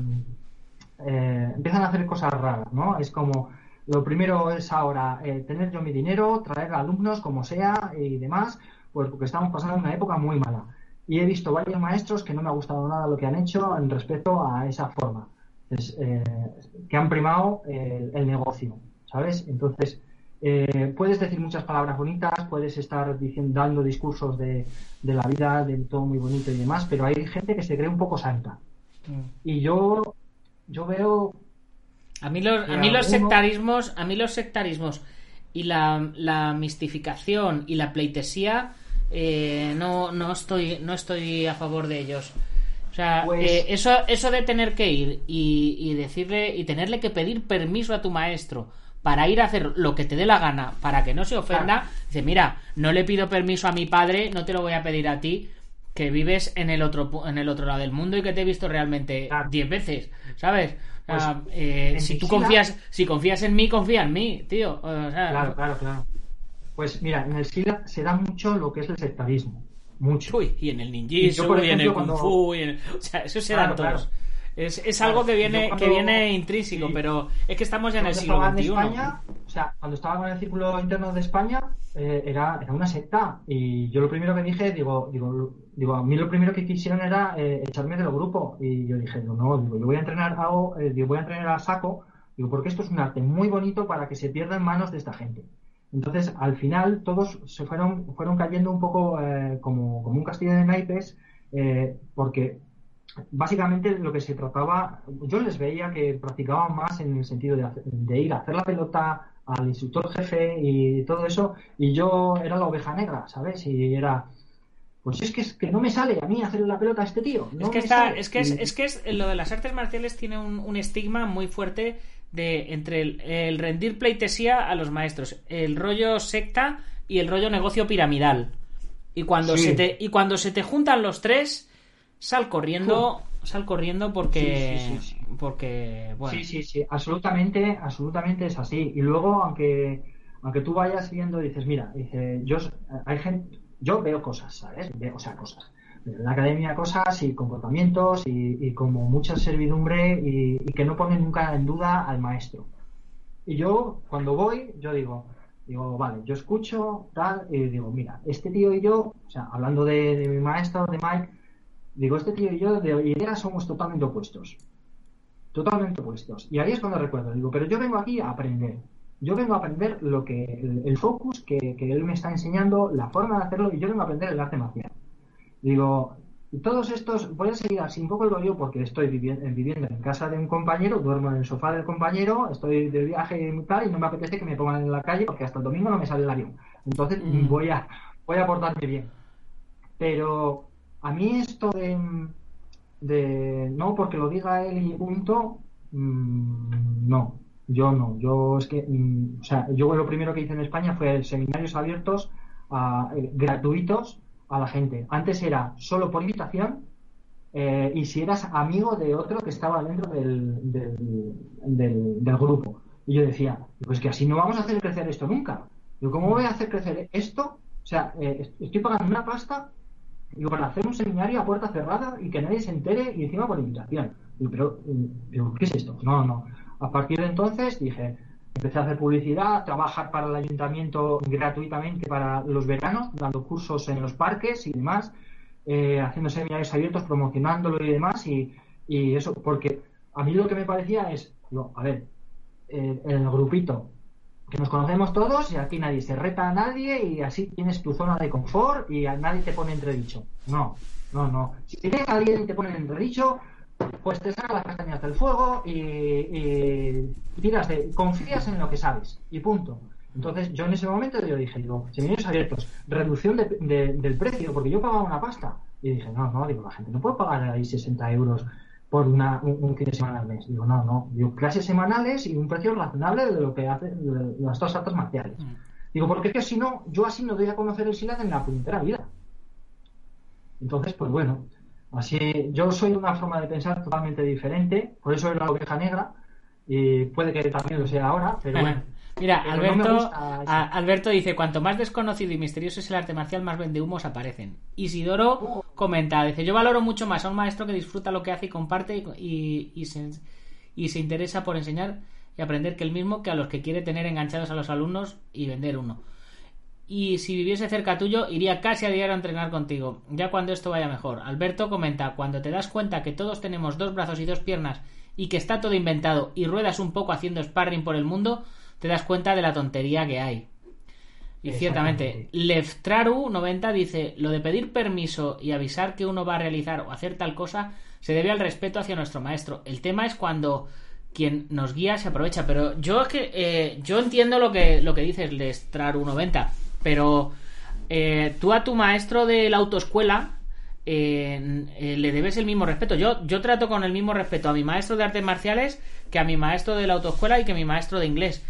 C: eh, empiezan a hacer cosas raras, ¿no? Es como, lo primero es ahora eh, tener yo mi dinero, traer alumnos como sea y demás, pues porque estamos pasando una época muy mala. Y he visto varios maestros que no me ha gustado nada lo que han hecho en respecto a esa forma, eh, que han primado el, negocio, ¿sabes? Entonces, eh, puedes decir muchas palabras bonitas, puedes estar diciendo, dando discursos de, de, la vida, de todo muy bonito y demás, pero hay gente que se cree un poco santa. Mm. Y yo, yo veo
A: a mí los, a mí los sectarismos, a mí los sectarismos y la, la mistificación y la pleitesía eh, no, no estoy no estoy a favor de ellos. O sea, pues eh, eso, eso de tener que ir y, y, decirle y tenerle que pedir permiso a tu maestro para ir a hacer lo que te dé la gana para que no se ofenda, dice, mira, no le pido permiso a mi padre, no te lo voy a pedir a ti, que vives en el otro en el otro lado del mundo y que te he visto realmente diez veces, ¿sabes? Pues, eh, si tú confías, si confías en mí, confía en mí, tío.
C: claro, claro, claro. Pues mira, en el SILA se da mucho lo que es el sectarismo. Mucho.
A: Uy, y en el ninjitsu, y, en el kung fu, y en o sea, eso se dan todos. Es, es algo que viene, que viene intrínseco, pero es que estamos ya en el siglo XXI.
C: España, o sea, cuando estaba con el círculo interno de España, eh, era, era una secta. Y yo lo primero que dije, digo, digo, digo, a mí lo primero que quisieron era eh, echarme del grupo. Y yo dije, no, no, digo, yo voy a entrenar a, eh, voy a entrenar a saco, digo, porque esto es un arte muy bonito para que se pierda en manos de esta gente. Entonces, al final, todos se fueron, fueron cayendo un poco eh, como, como, un castillo de naipes, porque básicamente lo que se trataba, yo les veía que practicaban más en el sentido de, de ir a hacer la pelota al instructor jefe y todo eso, y yo era la oveja negra, ¿sabes? Y era, pues es que, es que no me sale a mí hacerle la pelota a este tío.
A: es, que es, que es, que es, lo de las artes marciales tiene un, estigma muy fuerte de entre el, rendir pleitesía a los maestros, el rollo secta y el rollo negocio piramidal. Y cuando se te y cuando se te juntan los tres, sal corriendo, sal corriendo porque sí, porque bueno.
C: Sí, sí, sí, absolutamente, absolutamente es así. Y luego aunque aunque tú vayas viendo dices, mira, dice, yo hay gente yo veo cosas, ¿sabes? Veo, o sea, cosas. en la academia cosas y comportamientos y, como mucha servidumbre y, que no ponen nunca en duda al maestro. Y yo, cuando voy, yo digo, digo, vale, yo escucho, tal, y digo, mira, este tío y yo, o sea, hablando de, mi maestro, de Mike, digo, este tío y yo de ideas somos totalmente opuestos. Totalmente opuestos. Y ahí es cuando recuerdo, digo, pero yo vengo aquí a aprender yo vengo a aprender lo que el, focus que, él me está enseñando, la forma de hacerlo, y yo vengo a aprender el arte marcial. Digo, todos estos, voy a seguir así un poco el rollo porque estoy viviendo, viviendo en casa de un compañero, duermo en el sofá del compañero, estoy de viaje y tal, y no me apetece que me pongan en la calle porque hasta el domingo no me sale el avión. Entonces mm. voy a voy a portarme bien. Pero a mí esto de, no porque lo diga él y punto, mm, no. Yo no, yo es que, mm, o sea, yo lo primero que hice en España fue seminarios abiertos eh, gratuitos a la gente. Antes era solo por invitación eh, y si eras amigo de otro que estaba dentro del, del, grupo. Y yo decía, pues que así no vamos a hacer crecer esto nunca. Yo, ¿cómo voy a hacer crecer esto? O sea, eh, estoy pagando una pasta digo, para hacer un seminario a puerta cerrada y que nadie se entere y encima por invitación. pero, ¿qué es esto? No, no. A partir de entonces dije, empecé a hacer publicidad, trabajar para el ayuntamiento gratuitamente para los veranos, dando cursos en los parques y demás, eh, haciendo seminarios abiertos, promocionándolo y demás, y, eso, porque a mí lo que me parecía es, no, a ver, eh, el grupito, que nos conocemos todos y aquí nadie se reta a nadie y así tienes tu zona de confort y a nadie te pone entredicho. No, no, no. Si tienes a alguien y te pone entredicho, pues te sacas las castañas del fuego y, tiras de, confías en lo que sabes y punto. Entonces yo en ese momento yo dije, digo, seminarios abiertos, reducción del precio, porque yo pagaba una pasta. Y dije, no, no, digo, la gente no puede pagar ahí 60 euros por una, un, fin de semana al mes. Digo, no, no, digo, clases semanales y un precio razonable de lo que hacen las dos artes marciales. Mm. Digo, porque es que si no, yo así no doy a conocer el SILAD en la puntera vida. Entonces, pues bueno, Así, yo soy de una forma de pensar totalmente diferente, por eso era la oveja negra, y puede que también lo sea ahora, pero bueno.
A: Mira, Alberto, Alberto dice, cuanto más desconocido y misterioso es el arte marcial, más vendehumos aparecen. Isidoro uh. comenta, dice, yo valoro mucho más a un maestro que disfruta lo que hace y comparte y, y, se, y se interesa por enseñar y aprender que el mismo que a los que quiere tener enganchados a los alumnos y vender uno. Y si viviese cerca tuyo, iría casi a diario a entrenar contigo, ya cuando esto vaya mejor. Alberto comenta, cuando te das cuenta que todos tenemos dos brazos y dos piernas y que está todo inventado y ruedas un poco haciendo sparring por el mundo, te das cuenta de la tontería que hay. Y ciertamente, Leftraru90 dice, lo de pedir permiso y avisar que uno va a realizar o hacer tal cosa se debe al respeto hacia nuestro maestro. El tema es cuando quien nos guía se aprovecha, pero yo es que eh, yo entiendo lo que, lo que dices, Leftraru90, pero eh, tú a tu maestro de la autoescuela eh, le debes el mismo respeto. Yo, yo trato con el mismo respeto a mi maestro de artes marciales que a mi maestro de la autoescuela y que a mi maestro de inglés.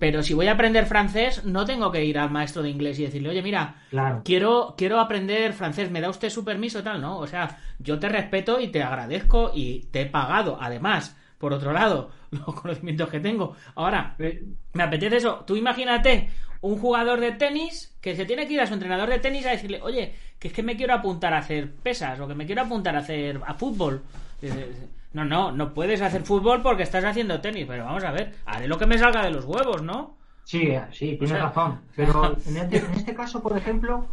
A: Pero si voy a aprender francés, no tengo que ir al maestro de inglés y decirle, oye, mira, quiero, quiero aprender francés, ¿me da usted su permiso tal? No, o sea, yo te respeto y te agradezco y te he pagado, además, por otro lado, los conocimientos que tengo. Ahora, me apetece eso. Tú imagínate un jugador de tenis que se tiene que ir a su entrenador de tenis a decirle, oye, que es que me quiero apuntar a hacer pesas o que me quiero apuntar a hacer a fútbol. No, no, no puedes hacer fútbol porque estás haciendo tenis, pero vamos a ver, haré lo que me salga de los huevos, ¿no?
C: Sí, sí, tienes razón. Pero este, en este, caso, por ejemplo,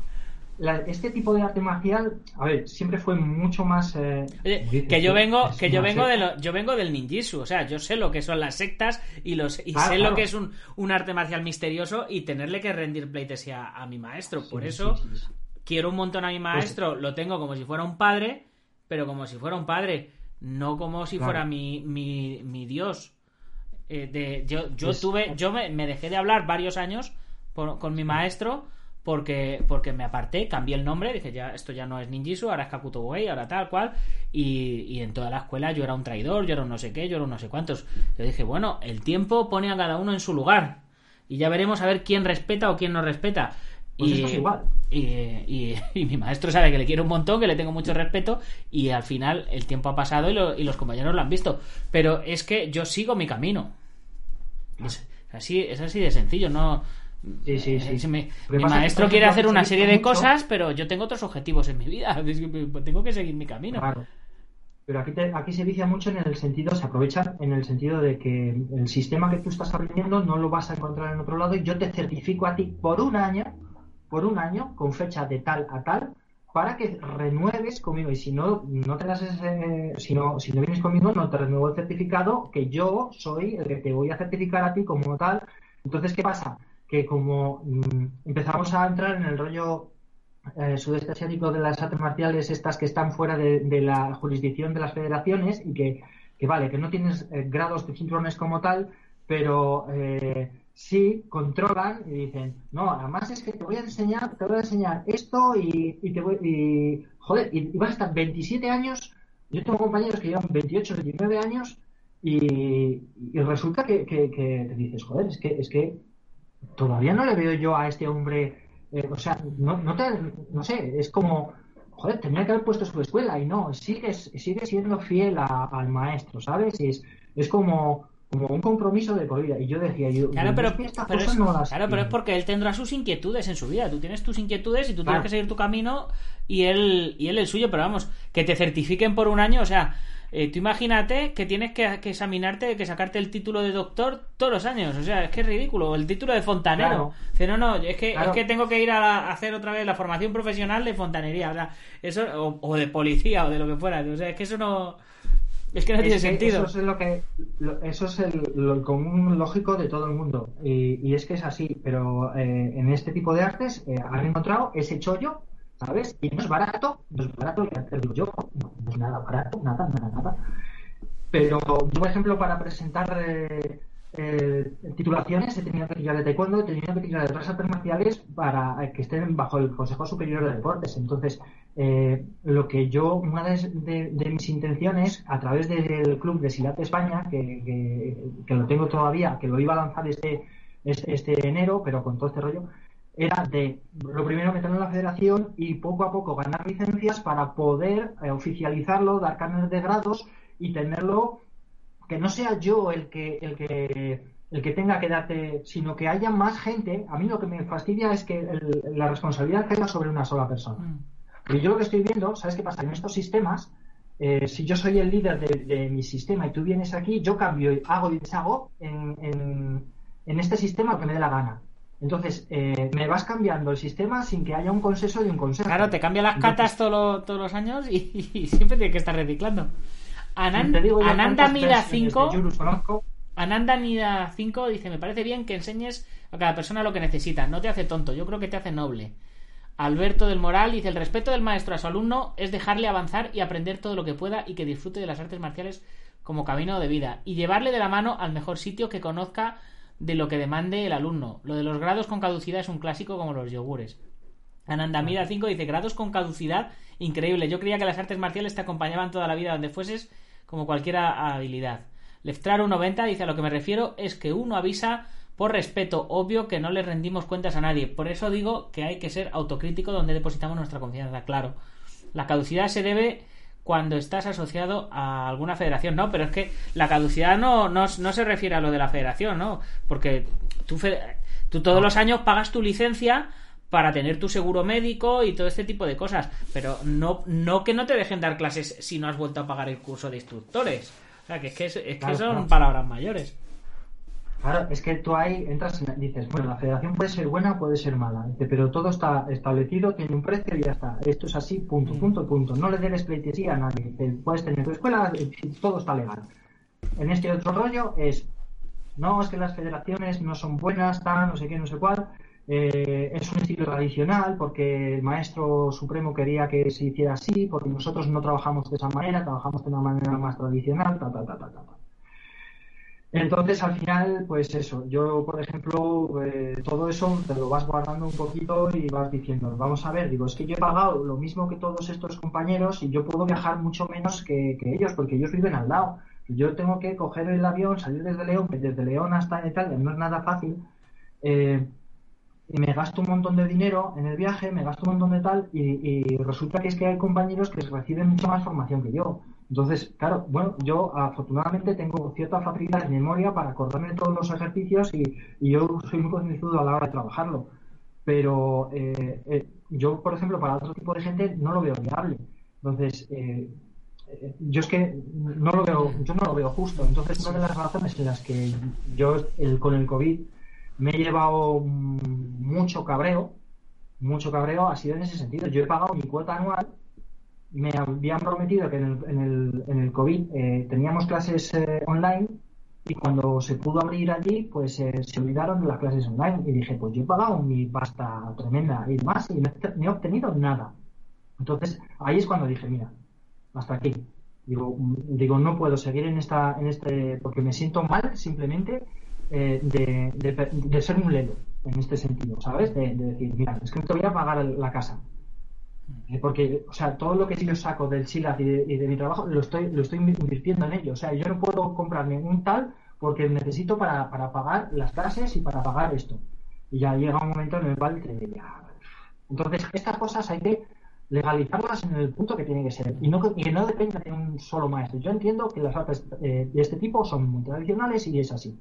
C: este tipo de arte marcial, a ver, siempre fue mucho más. Eh,
A: que yo vengo, que yo vengo de lo, yo vengo del ninjitsu, o sea, yo sé lo que son las sectas y los y sé lo que es un, un, arte marcial misterioso y tenerle que rendir pleitesía a, mi maestro. por eso quiero un montón a mi pues maestro, lo tengo como si fuera un padre, pero como si fuera un padre no como si fuera mi, mi, mi Dios. Eh, de, yo yo tuve, yo me, dejé de hablar varios años con mi maestro porque, porque me aparté, cambié el nombre, dije ya esto ya no es ninjitsu, ahora es Kakuto Wei, ahora tal cual, y, y, en toda la escuela yo era un traidor, yo era un no sé qué, yo era un no sé cuántos. Yo dije, bueno, el tiempo pone a cada uno en su lugar, y ya veremos a ver quién respeta o quién no respeta.
C: Pues y, igual.
A: Y, mi maestro sabe que le quiero un montón, que le tengo mucho respeto y al final el tiempo ha pasado y, los compañeros lo han visto. Pero es que yo sigo mi camino. Es así, es así de sencillo, no...
C: Sí, sí, sí.
A: mi maestro quiere hacer una serie de cosas, pero yo tengo otros objetivos en mi vida. Tengo que seguir mi camino.
C: Claro. Pero aquí, aquí se vicia mucho en el sentido, se aprovecha en el sentido de que el sistema que tú estás aprendiendo no lo vas a encontrar en otro lado y yo te certifico a ti por un año por un año con fecha de tal a tal para que renueves conmigo. Y si no no te das ese, si no si no vienes conmigo no te renuevo el certificado que yo soy el que te voy a certificar a ti como tal. Entonces qué pasa que como mm, empezamos a entrar en el rollo eh, sudeste asiático de las artes marciales estas que están fuera de, la jurisdicción de las federaciones y que, que vale que no tienes eh, grados de cinturones como tal pero eh, sí controlan y dicen, no, además es que te voy a enseñar, te voy a enseñar esto y, y te voy, y, joder, y, vas a estar 27 años, yo tengo compañeros que llevan 28, 29 años y, resulta que, que, te dices, joder, es que, es que todavía no le veo yo a este hombre, eh, o sea, no, no, te, no sé, es como, joder, tenía que haber puesto su escuela y no, sigue siendo fiel al maestro, ¿sabes? Y es, es como, como un compromiso de por vida. Y yo decía, yo,
A: claro, pero, es, claro, pero es porque él tendrá sus inquietudes en su vida. Tú tienes tus inquietudes y tú tienes que seguir tu camino y él, y él el suyo. Pero vamos, que te certifiquen por un año, o sea, eh, tú imagínate que tienes que, que, examinarte, que sacarte el título de doctor todos los años. O sea, es que es ridículo. El título de fontanero. no, no, es que, es que tengo que ir a, hacer otra vez la formación profesional de fontanería. O sea, eso, o, o de policía o de lo que fuera. O sea, es que eso no es que no tiene sentido.
C: Eso es, lo que, eso es el, común lógico de todo el mundo. Y, es que es así. Pero eh, en este tipo de artes eh, han encontrado ese chollo, ¿sabes? Y no es barato. No es barato hacerlo yo. No, es nada barato. Nada, nada, nada. Pero yo, por ejemplo, para presentar eh, eh, titulaciones he tenido que tirar de taekwondo, tenido que tirar de otras artes marciales para que estén bajo el Consejo Superior de Deportes. Entonces, eh, lo que yo, una de, mis intenciones, a través del club de Silate España, que, lo tengo todavía, que lo iba a lanzar este, este, este, enero, pero con todo este rollo, era de lo primero meterlo en la federación y poco a poco ganar licencias para poder eh, oficializarlo, dar carnes de grados y tenerlo que no sea yo el que, el que, el que tenga que darte, sino que haya más gente. A mí lo que me fastidia es que la responsabilidad caiga sobre una sola persona. Mm. Y yo lo que estoy viendo, ¿sabes qué pasa? En estos sistemas, eh, si yo soy el líder de, mi sistema y tú vienes aquí, yo cambio, hago y deshago en, en, este sistema que me dé la gana. Entonces, eh, me vas cambiando el sistema sin que haya un consenso y un consejo.
A: Claro, te cambia las catas todos los años y, siempre tiene que estar reciclando. Ananda Mida 5 Ananda Nida 5 dice, me parece bien que enseñes a cada persona lo que necesita. No te hace tonto, yo creo que te hace noble. Alberto del Moral dice, el respeto del maestro a su alumno es dejarle avanzar y aprender todo lo que pueda y que disfrute de las artes marciales como camino de vida. Y llevarle de la mano al mejor sitio que conozca de lo que demande el alumno. Lo de los grados con caducidad es un clásico como los yogures. Ananda Mida 5 dice, grados con caducidad, increíble. Yo creía que las artes marciales te acompañaban toda la vida donde fueses como cualquier habilidad. Leftraro 90 dice a lo que me refiero es que uno avisa por respeto obvio que no le rendimos cuentas a nadie. Por eso digo que hay que ser autocrítico donde depositamos nuestra confianza. Claro, la caducidad se debe cuando estás asociado a alguna federación, ¿no? Pero es que la caducidad no, no, se refiere a lo de la federación, ¿no? Porque tú, tú todos los años pagas tu licencia para tener tu seguro médico y todo este tipo de cosas. Pero no, no que no te dejen dar clases si no has vuelto a pagar el curso de instructores. O sea, que es que, es, que son palabras mayores.
C: Claro, es que tú ahí entras y dices, bueno, la federación puede ser buena, puede ser mala, pero todo está establecido, tiene un precio y ya está. Esto es así, punto, mm. punto, punto. No le des pleitesía a nadie. Puedes tener tu escuela, eh, todo está legal. En este otro rollo es, no, es que las federaciones no son buenas, tal, no sé qué, no sé cuál. Eh, es un estilo tradicional porque el maestro supremo quería que se hiciera así, porque nosotros no trabajamos de esa manera, trabajamos de una manera más tradicional, ta, ta, ta, ta, ta. Entonces, al final, pues eso, yo, por ejemplo, eh, todo eso te lo vas guardando un poquito y vas diciendo, vamos a ver, digo, es que yo he pagado lo mismo que todos estos compañeros y yo puedo viajar mucho menos que, ellos, porque ellos viven al lado. Yo tengo que coger el avión, salir desde León, desde León hasta Italia, no es nada fácil. Eh, y me gasto un montón de dinero en el viaje, me gasto un montón de tal, y, resulta que es que hay compañeros que reciben mucha más formación que yo. Entonces, claro, bueno, yo afortunadamente tengo cierta facilidad de memoria para acordarme de todos los ejercicios y, yo soy muy concienzudo a la hora de trabajarlo. Pero eh, eh, yo, por ejemplo, para otro tipo de gente no lo veo viable. Entonces, eh, yo es que no lo veo, yo no lo veo justo. Entonces, una de las razones en las que yo el, con el COVID me he llevado mucho cabreo, mucho cabreo ha sido en ese sentido. Yo he pagado mi cuota anual, me habían prometido que en el, en el, en el COVID eh, teníamos clases eh, online y cuando se pudo abrir allí, pues eh, se olvidaron de las clases online y dije, pues yo he pagado mi pasta tremenda y más y no he obtenido nada. Entonces ahí es cuando dije, mira, hasta aquí. Digo, digo, no puedo seguir en esta, en este, porque me siento mal simplemente eh, de, ser un lelo en este sentido, ¿sabes? De, decir, mira, es que te voy a pagar la casa. Eh, porque, o sea, todo lo que yo saco del SILAC y de, mi trabajo lo estoy, lo estoy invirtiendo en ello. O sea, yo no puedo comprarme un tal porque necesito para, para pagar las clases y para pagar esto. Y ya llega un momento en el cual te, ya... Entonces, estas cosas hay que legalizarlas en el punto que tiene que ser y no que, no dependa de un solo maestro. Yo entiendo que las artes eh, de este tipo son muy tradicionales y es así.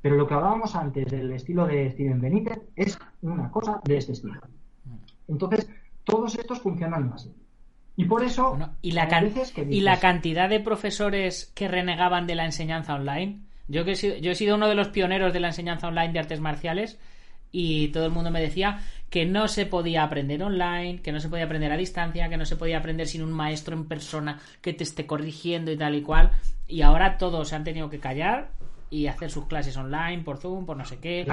C: Pero lo que hablábamos antes del estilo de Steven Benítez es una cosa de este estilo. Entonces, todos estos funcionan así. Y por eso,
A: ¿y, la y la cantidad de profesores que renegaban de la enseñanza online. Yo, que he sido, yo he sido uno de los pioneros de la enseñanza online de artes marciales y todo el mundo me decía que no se podía aprender online, que no se podía aprender a distancia, que no se podía aprender sin un maestro en persona que te esté corrigiendo y tal y cual. Y ahora todos se han tenido que callar y hacer sus clases online por Zoom, por no sé qué,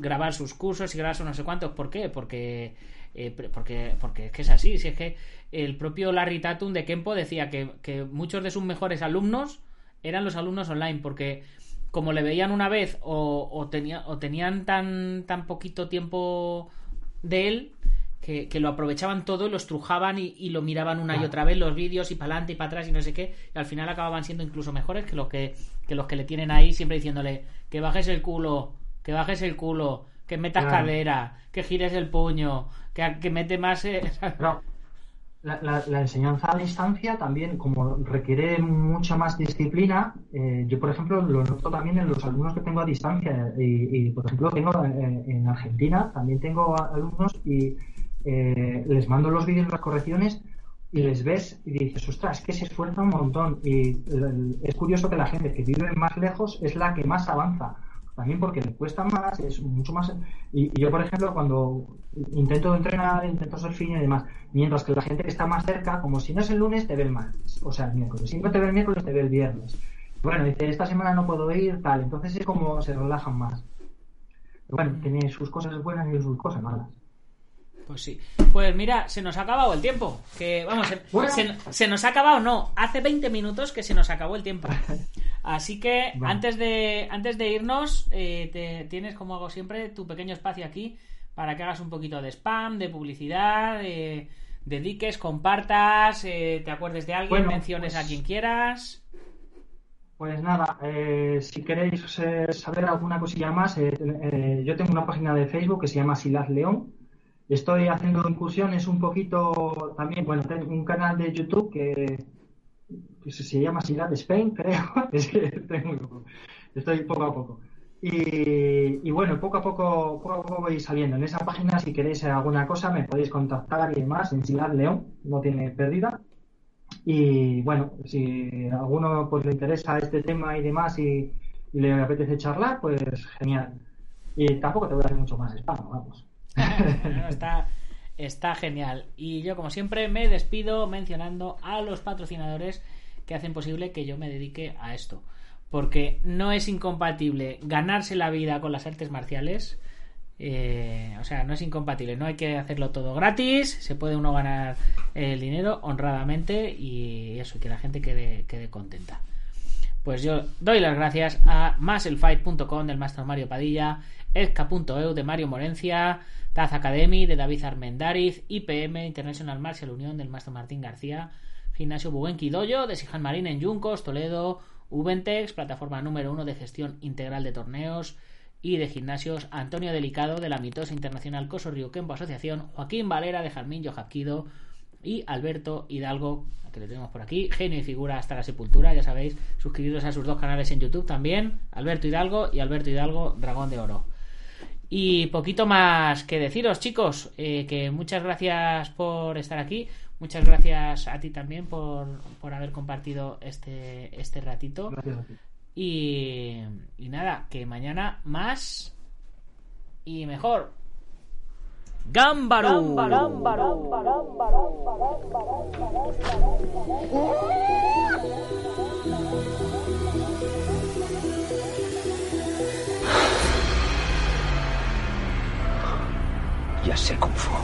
A: grabar sus cursos y grabar sus no sé cuántos. ¿Por qué? Porque, eh, porque, porque es que es así. Si es que el propio Larry Tatum de Kempo decía que, muchos de sus mejores alumnos eran los alumnos online, porque como le veían una vez o, o, tenía, o tenían tan, tan poquito tiempo de él, que, lo aprovechaban todo y lo estrujaban y, lo miraban una y otra vez los vídeos y para adelante y para atrás y no sé qué y al final acababan siendo incluso mejores que los que, los que le tienen ahí siempre diciéndole que bajes el culo que bajes el culo que metas cadera que gires el puño que, que mete más eh,
C: la, enseñanza a distancia también como requiere mucha más disciplina eh, yo por ejemplo lo noto también en los alumnos que tengo a distancia y, por ejemplo tengo eh, en Argentina también tengo alumnos y eh, les mando los vídeos, las correcciones, y les ves y dices, ostras, que se esfuerza un montón. Y es curioso que la gente que vive más lejos es la que más avanza. También porque le cuesta más, es mucho más. Y, yo, por ejemplo, cuando intento entrenar, intento ser fino y demás, mientras que la gente que está más cerca, como si no es el lunes, te ve el martes, o sea, el miércoles. Si no te ve el miércoles, te ve el viernes. Bueno, dice, esta semana no puedo ir, tal. Entonces es como se relajan más. bueno, tiene sus cosas buenas y sus cosas malas.
A: Pues sí. Pues mira, se nos ha acabado el tiempo. Que vamos, se, nos ha acabado, no. Hace 20 minutos que se nos acabó el tiempo. Así que antes de antes de irnos, eh, te, tienes como hago siempre tu pequeño espacio aquí para que hagas un poquito de spam, de publicidad, de dediques, compartas, eh, te acuerdes de alguien, menciones a pues quien quieras.
C: Pues nada, eh, si queréis saber alguna cosilla más, yo tengo una página de Facebook que se llama Silas León Estoy haciendo incursiones un poquito también, bueno, tengo un canal de YouTube que, se llama Ciudad Spain, creo. es que estoy, poco a poco. Y, bueno, poco a poco, poco a poco voy saliendo. En esa página, si queréis alguna cosa, me podéis contactar y demás en Ciudad León, no tiene pérdida. Y bueno, si a alguno pues le interesa este tema y demás y, le apetece charlar, pues genial. Y tampoco te voy a hacer mucho más spam, vamos.
A: está, genial. Y yo, como siempre, me despido mencionando a los patrocinadores que hacen posible que yo me dedique a esto. Porque no es incompatible ganarse la vida con las artes marciales. Eh, o sea, no es incompatible, no hay que hacerlo todo gratis, se puede uno ganar el dinero honradamente y eso, que la gente quede, quede contenta. Pues yo doy las gracias a maselfight.com del Maestro Mario Padilla, Esca.eu de Mario Morencia, Taz Academy de David Armendariz, IPM International Martial Unión del Maestro Martín García, Gimnasio Buenqui Doyo de Sijan Marín en Yuncos, Toledo, Ubentex, plataforma número uno de gestión integral de torneos y de gimnasios, Antonio Delicado de la Mitosa Internacional Coso Río Kempo Asociación, Joaquín Valera de Jarmín Jacquido y Alberto Hidalgo, que le tenemos por aquí, genio y figura hasta la sepultura, ya sabéis, suscribiros a sus dos canales en YouTube también, Alberto Hidalgo y Alberto Hidalgo, Dragón de Oro. Y poquito más que deciros, chicos, eh, que muchas gracias por estar aquí. Muchas gracias a ti también por, por haber compartido este, este ratito. Y, y nada, que mañana más y mejor. ¡Gámbaro!
D: ya sé cómo fue.